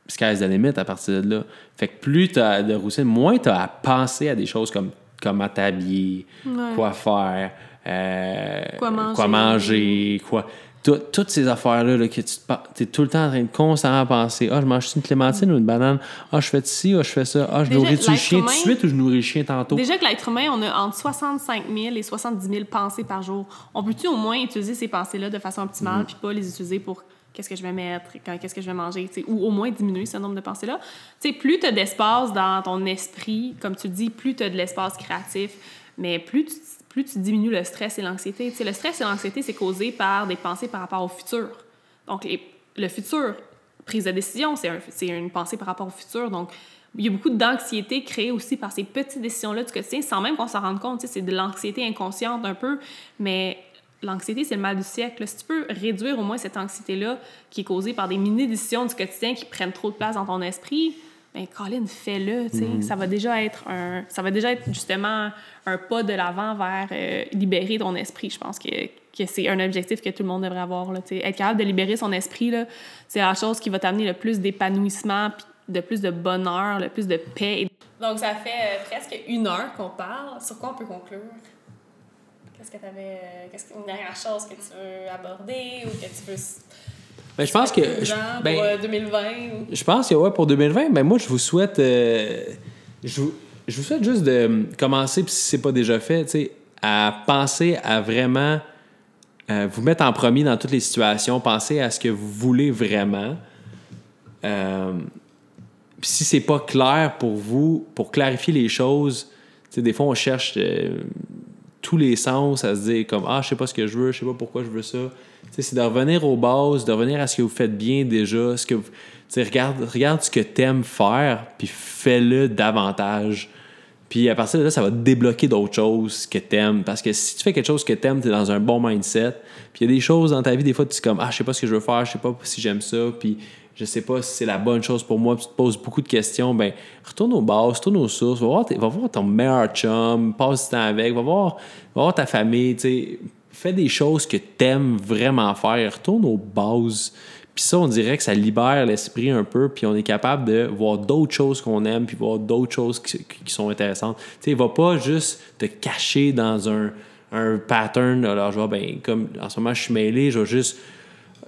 sky's the limit à partir de là. Fait que plus tu as de routine, moins tu as à penser à des choses comme comment t'habiller, Ouais. quoi faire, euh, Quoi manger. quoi manger, quoi- tout- toutes ces affaires-là là, que tu es tout le temps en train de constamment penser Ah, je mange une clémentine ou une banane Ah, je fais ci, ah, je fais ça, ah, je Déjà, nourris-tu le chien tout de suite ou je nourris le chien tantôt? Déjà que l'être humain, on a entre 65 000 et 70 000 pensées par jour. On peut-tu au moins utiliser ces pensées-là de façon optimale Mm-hmm. puis pas les utiliser pour qu'est-ce que je vais mettre, qu'est-ce que je vais manger, ou au moins diminuer ce nombre de pensées-là. Plus tu as d'espace dans ton esprit, comme tu dis, plus tu as de l'espace créatif, mais plus tu, plus tu diminues le stress et l'anxiété. Le stress et l'anxiété, c'est causé par des pensées par rapport au futur. Donc, les- le futur, prise de décision, c'est un- une pensée par rapport au futur. Donc, il y a beaucoup d'anxiété créée aussi par ces petites décisions-là du quotidien, sans même qu'on s'en rende compte. C'est de l'anxiété inconsciente un peu, mais l'anxiété, c'est le mal du siècle. Si tu peux réduire au moins cette anxiété-là qui est causée par des mini-décisions du quotidien qui prennent trop de place dans ton esprit, ben Colin, fais-le. tu sais. Ça va déjà être un, ça va déjà être justement un pas de l'avant vers euh, libérer ton esprit. Je pense que, que c'est un objectif que tout le monde devrait avoir. Là, être capable de libérer son esprit, là, c'est la chose qui va t'amener le plus d'épanouissement, puis de plus de bonheur, le plus de paix. Donc, ça fait euh, presque une heure qu'on parle. Sur quoi on peut conclure? Qu'est-ce que tu avais. Qu'est-ce qu'une dernière chose que tu veux aborder ou que tu veux. Ben, je pense que. je- ben, pour euh, 2020 ou... Je pense que ouais, pour 2020, ben moi, je vous souhaite. euh, je, vous, je vous souhaite juste de euh, commencer, puis si c'est pas déjà fait, à penser à vraiment euh, vous mettre en premier dans toutes les situations, penser à ce que vous voulez vraiment. Euh, puis si c'est pas clair pour vous, pour clarifier les choses, des fois, on cherche euh, tous les sens à se dire comme ah je sais pas ce que je veux je sais pas pourquoi je veux ça. C'est de revenir aux bases de revenir à ce que vous faites bien déjà ce que vous, regarde regarde ce que t'aimes faire puis fais-le davantage. Puis à partir de là ça va débloquer d'autres choses que t'aimes. Parce que si tu fais quelque chose que t'aimes t'es dans un bon mindset. Puis il y a des choses dans ta vie des fois tu es comme ah je sais pas ce que je veux faire je sais pas si j'aime ça. Puis je sais pas si c'est la bonne chose pour moi, puis tu te poses beaucoup de questions, ben retourne aux bases, retourne aux sources, va voir, va voir ton meilleur chum, passe du temps avec, va voir, va voir ta famille, tu fais des choses que t'aimes vraiment faire, retourne aux bases. Puis ça, on dirait que ça libère l'esprit un peu, puis on est capable de voir d'autres choses qu'on aime, puis voir d'autres choses qui, qui sont intéressantes. Tu sais, va pas juste te cacher dans un, un pattern. Alors, je vois, ben, comme en ce moment, je suis mêlé, je vais juste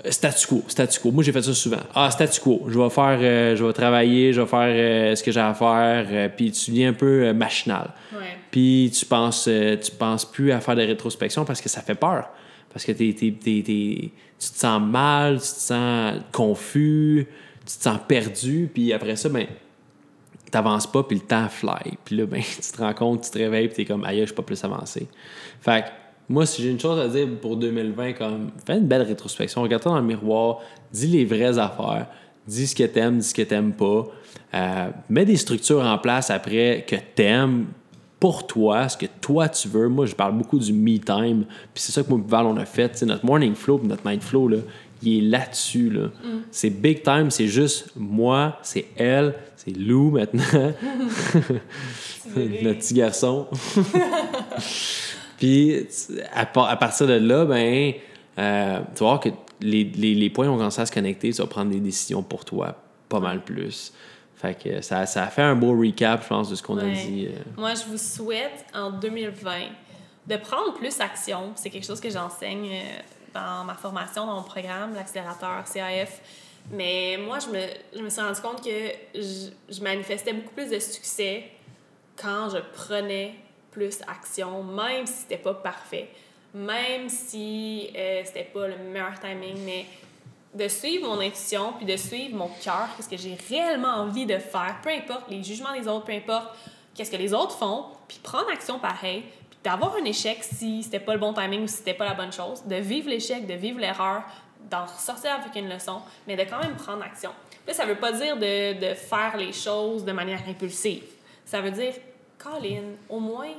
Statu quo, statu quo. Moi, j'ai fait ça souvent. Ah, statu quo. Je vais faire, euh, je vais travailler, je vais faire euh, ce que j'ai à faire, euh, puis tu deviens un peu euh, machinal. Puis tu penses, euh, tu penses plus à faire de rétrospection parce que ça fait peur. Parce que t'es- t'es- t'es- t'es- tu te sens mal, tu te sens confus, tu te sens perdu, puis après ça, ben, t'avances pas, puis le temps fly. Puis là, ben, (laughs) tu te rends compte, tu te réveilles, puis t'es comme, aïe, je suis pas plus avancé. Fait que, moi, si j'ai une chose à dire pour 2020, comme, fais une belle rétrospection, regarde-toi dans le miroir, dis les vraies affaires, dis ce que t'aimes, dis ce que t'aimes pas. Euh, mets des structures en place après que t'aimes pour toi, ce que toi tu veux. Moi, je parle beaucoup du me time, puis c'est ça que moi et Val, on a fait. Tu sais, notre morning flow, puis notre night flow, là, il est là-dessus. Là. C'est big time, c'est juste moi, c'est elle, c'est Lou maintenant, (laughs) (laughs) notre petit garçon. (laughs) Puis à, à partir de là, ben, euh, tu vas voir que les, les, les points ont commencé à se connecter, tu vas prendre des décisions pour toi, pas mal plus. Fait que ça, ça a fait un beau recap, je pense, de ce qu'on a dit. euh. Moi, je vous souhaite en 2020 de prendre plus action. C'est quelque chose que j'enseigne euh, dans ma formation, dans mon programme, l'accélérateur CAF. Mais moi, je me, je me suis rendu compte que je, je manifestais beaucoup plus de succès quand je prenais plus action, même si c'était pas parfait, même si euh, c'était pas le meilleur timing, mais de suivre mon intuition puis de suivre mon cœur, qu'est-ce que j'ai réellement envie de faire, peu importe les jugements des autres, peu importe qu'est-ce que les autres font, puis prendre action pareil, puis d'avoir un échec si c'était pas le bon timing ou si c'était pas la bonne chose, de vivre l'échec, de vivre l'erreur, d'en ressortir avec une leçon, mais de quand même prendre action. Là, ça veut pas dire de, de faire les choses de manière impulsive. Ça veut dire, Colin, au moins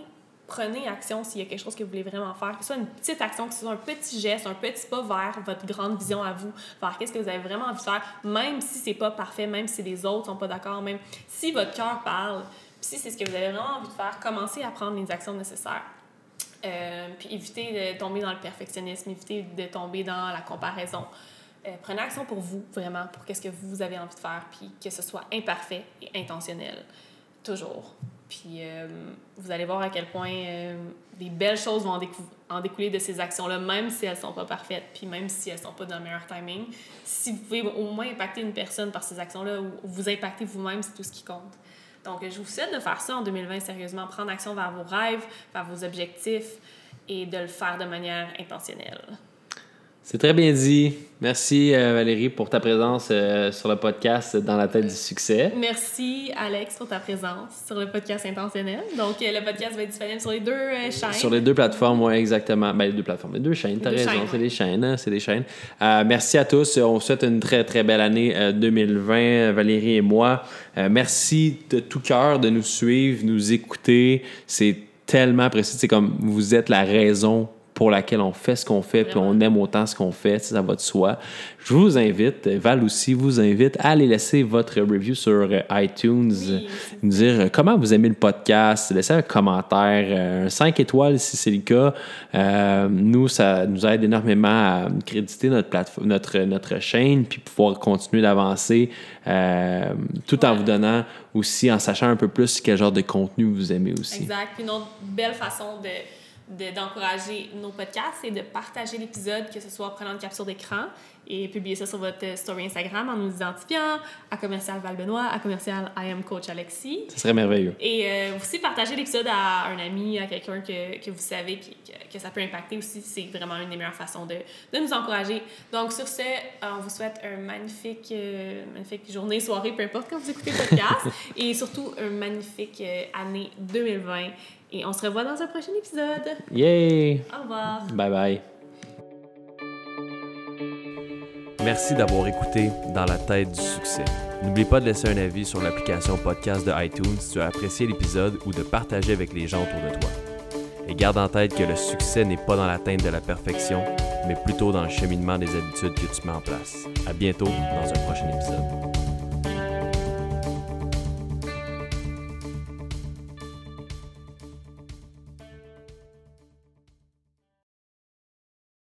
prenez action s'il y a quelque chose que vous voulez vraiment faire, que ce soit une petite action, que ce soit un petit geste, un petit pas vers votre grande vision à vous, vers qu'est-ce que vous avez vraiment envie de faire, même si c'est pas parfait, même si les autres sont pas d'accord, même si votre cœur parle, si c'est ce que vous avez vraiment envie de faire, commencez à prendre les actions nécessaires. Euh, puis évitez de tomber dans le perfectionnisme, évitez de tomber dans la comparaison. Euh, prenez action pour vous, vraiment, pour qu'est-ce que vous avez envie de faire, puis que ce soit imparfait et intentionnel. Toujours. Puis euh, vous allez voir à quel point euh, des belles choses vont en, en découler de ces actions-là, même si elles sont pas parfaites, puis même si elles sont pas dans le meilleur timing. Si vous pouvez au moins impacter une personne par ces actions-là ou vous impacter vous-même, c'est tout ce qui compte. Donc, je vous souhaite de faire ça en 2020 sérieusement, prendre action vers vos rêves, vers vos objectifs et de le faire de manière intentionnelle. C'est très bien dit. Merci euh, Valérie pour ta présence euh, sur le podcast Dans la tête du succès. Merci Alex pour ta présence sur le podcast intentionnel. Donc, euh, le podcast va être disponible sur les deux chaînes. Sur les deux plateformes, oui, exactement. Ben, les deux plateformes, les deux chaînes, t'as raison, chaînes, c'est des chaînes, hein, c'est des chaînes. Merci à tous. On souhaite une très, très belle année euh, 2020, Valérie et moi. Merci de tout cœur de nous suivre, nous écouter. C'est tellement apprécié. C'est comme vous êtes la raison pour laquelle on fait ce qu'on fait, puis on aime autant ce qu'on fait, ça va de soi. Je vous invite, Val aussi vous invite à aller laisser votre review sur euh, iTunes, Oui. nous dire euh, comment vous aimez le podcast, laisser un commentaire, euh, un 5 étoiles si c'est le cas. Euh, nous, ça nous aide énormément à créditer notre, plateforme, notre, notre chaîne, puis pouvoir continuer d'avancer euh, tout en Ouais. vous donnant aussi, en sachant un peu plus quel genre de contenu vous aimez aussi. Exact. Une autre belle façon de de- d'encourager nos podcasts, c'est de partager l'épisode, que ce soit en prenant une capture d'écran et publier ça sur votre story Instagram en nous identifiant à commercial Val Benoît, à commercial I am coach Alexis. Ce serait merveilleux. Et euh, aussi partager l'épisode à un ami, à quelqu'un que, que vous savez que, que ça peut impacter aussi. C'est vraiment une des meilleures façons de, de nous encourager. Donc, sur ce, euh, on vous souhaite un magnifique, euh, magnifique journée, soirée, peu importe quand vous écoutez le podcast. (laughs) et surtout, un magnifique année 2020. Et on se revoit dans un prochain épisode. Yay! Au revoir. Bye bye. Merci d'avoir écouté Dans la tête du succès. N'oublie pas de laisser un avis sur l'application podcast de iTunes si tu as apprécié l'épisode ou de partager avec les gens autour de toi. Et garde en tête que le succès n'est pas dans l'atteinte de la perfection, mais plutôt dans le cheminement des habitudes que tu mets en place. À bientôt dans un prochain épisode.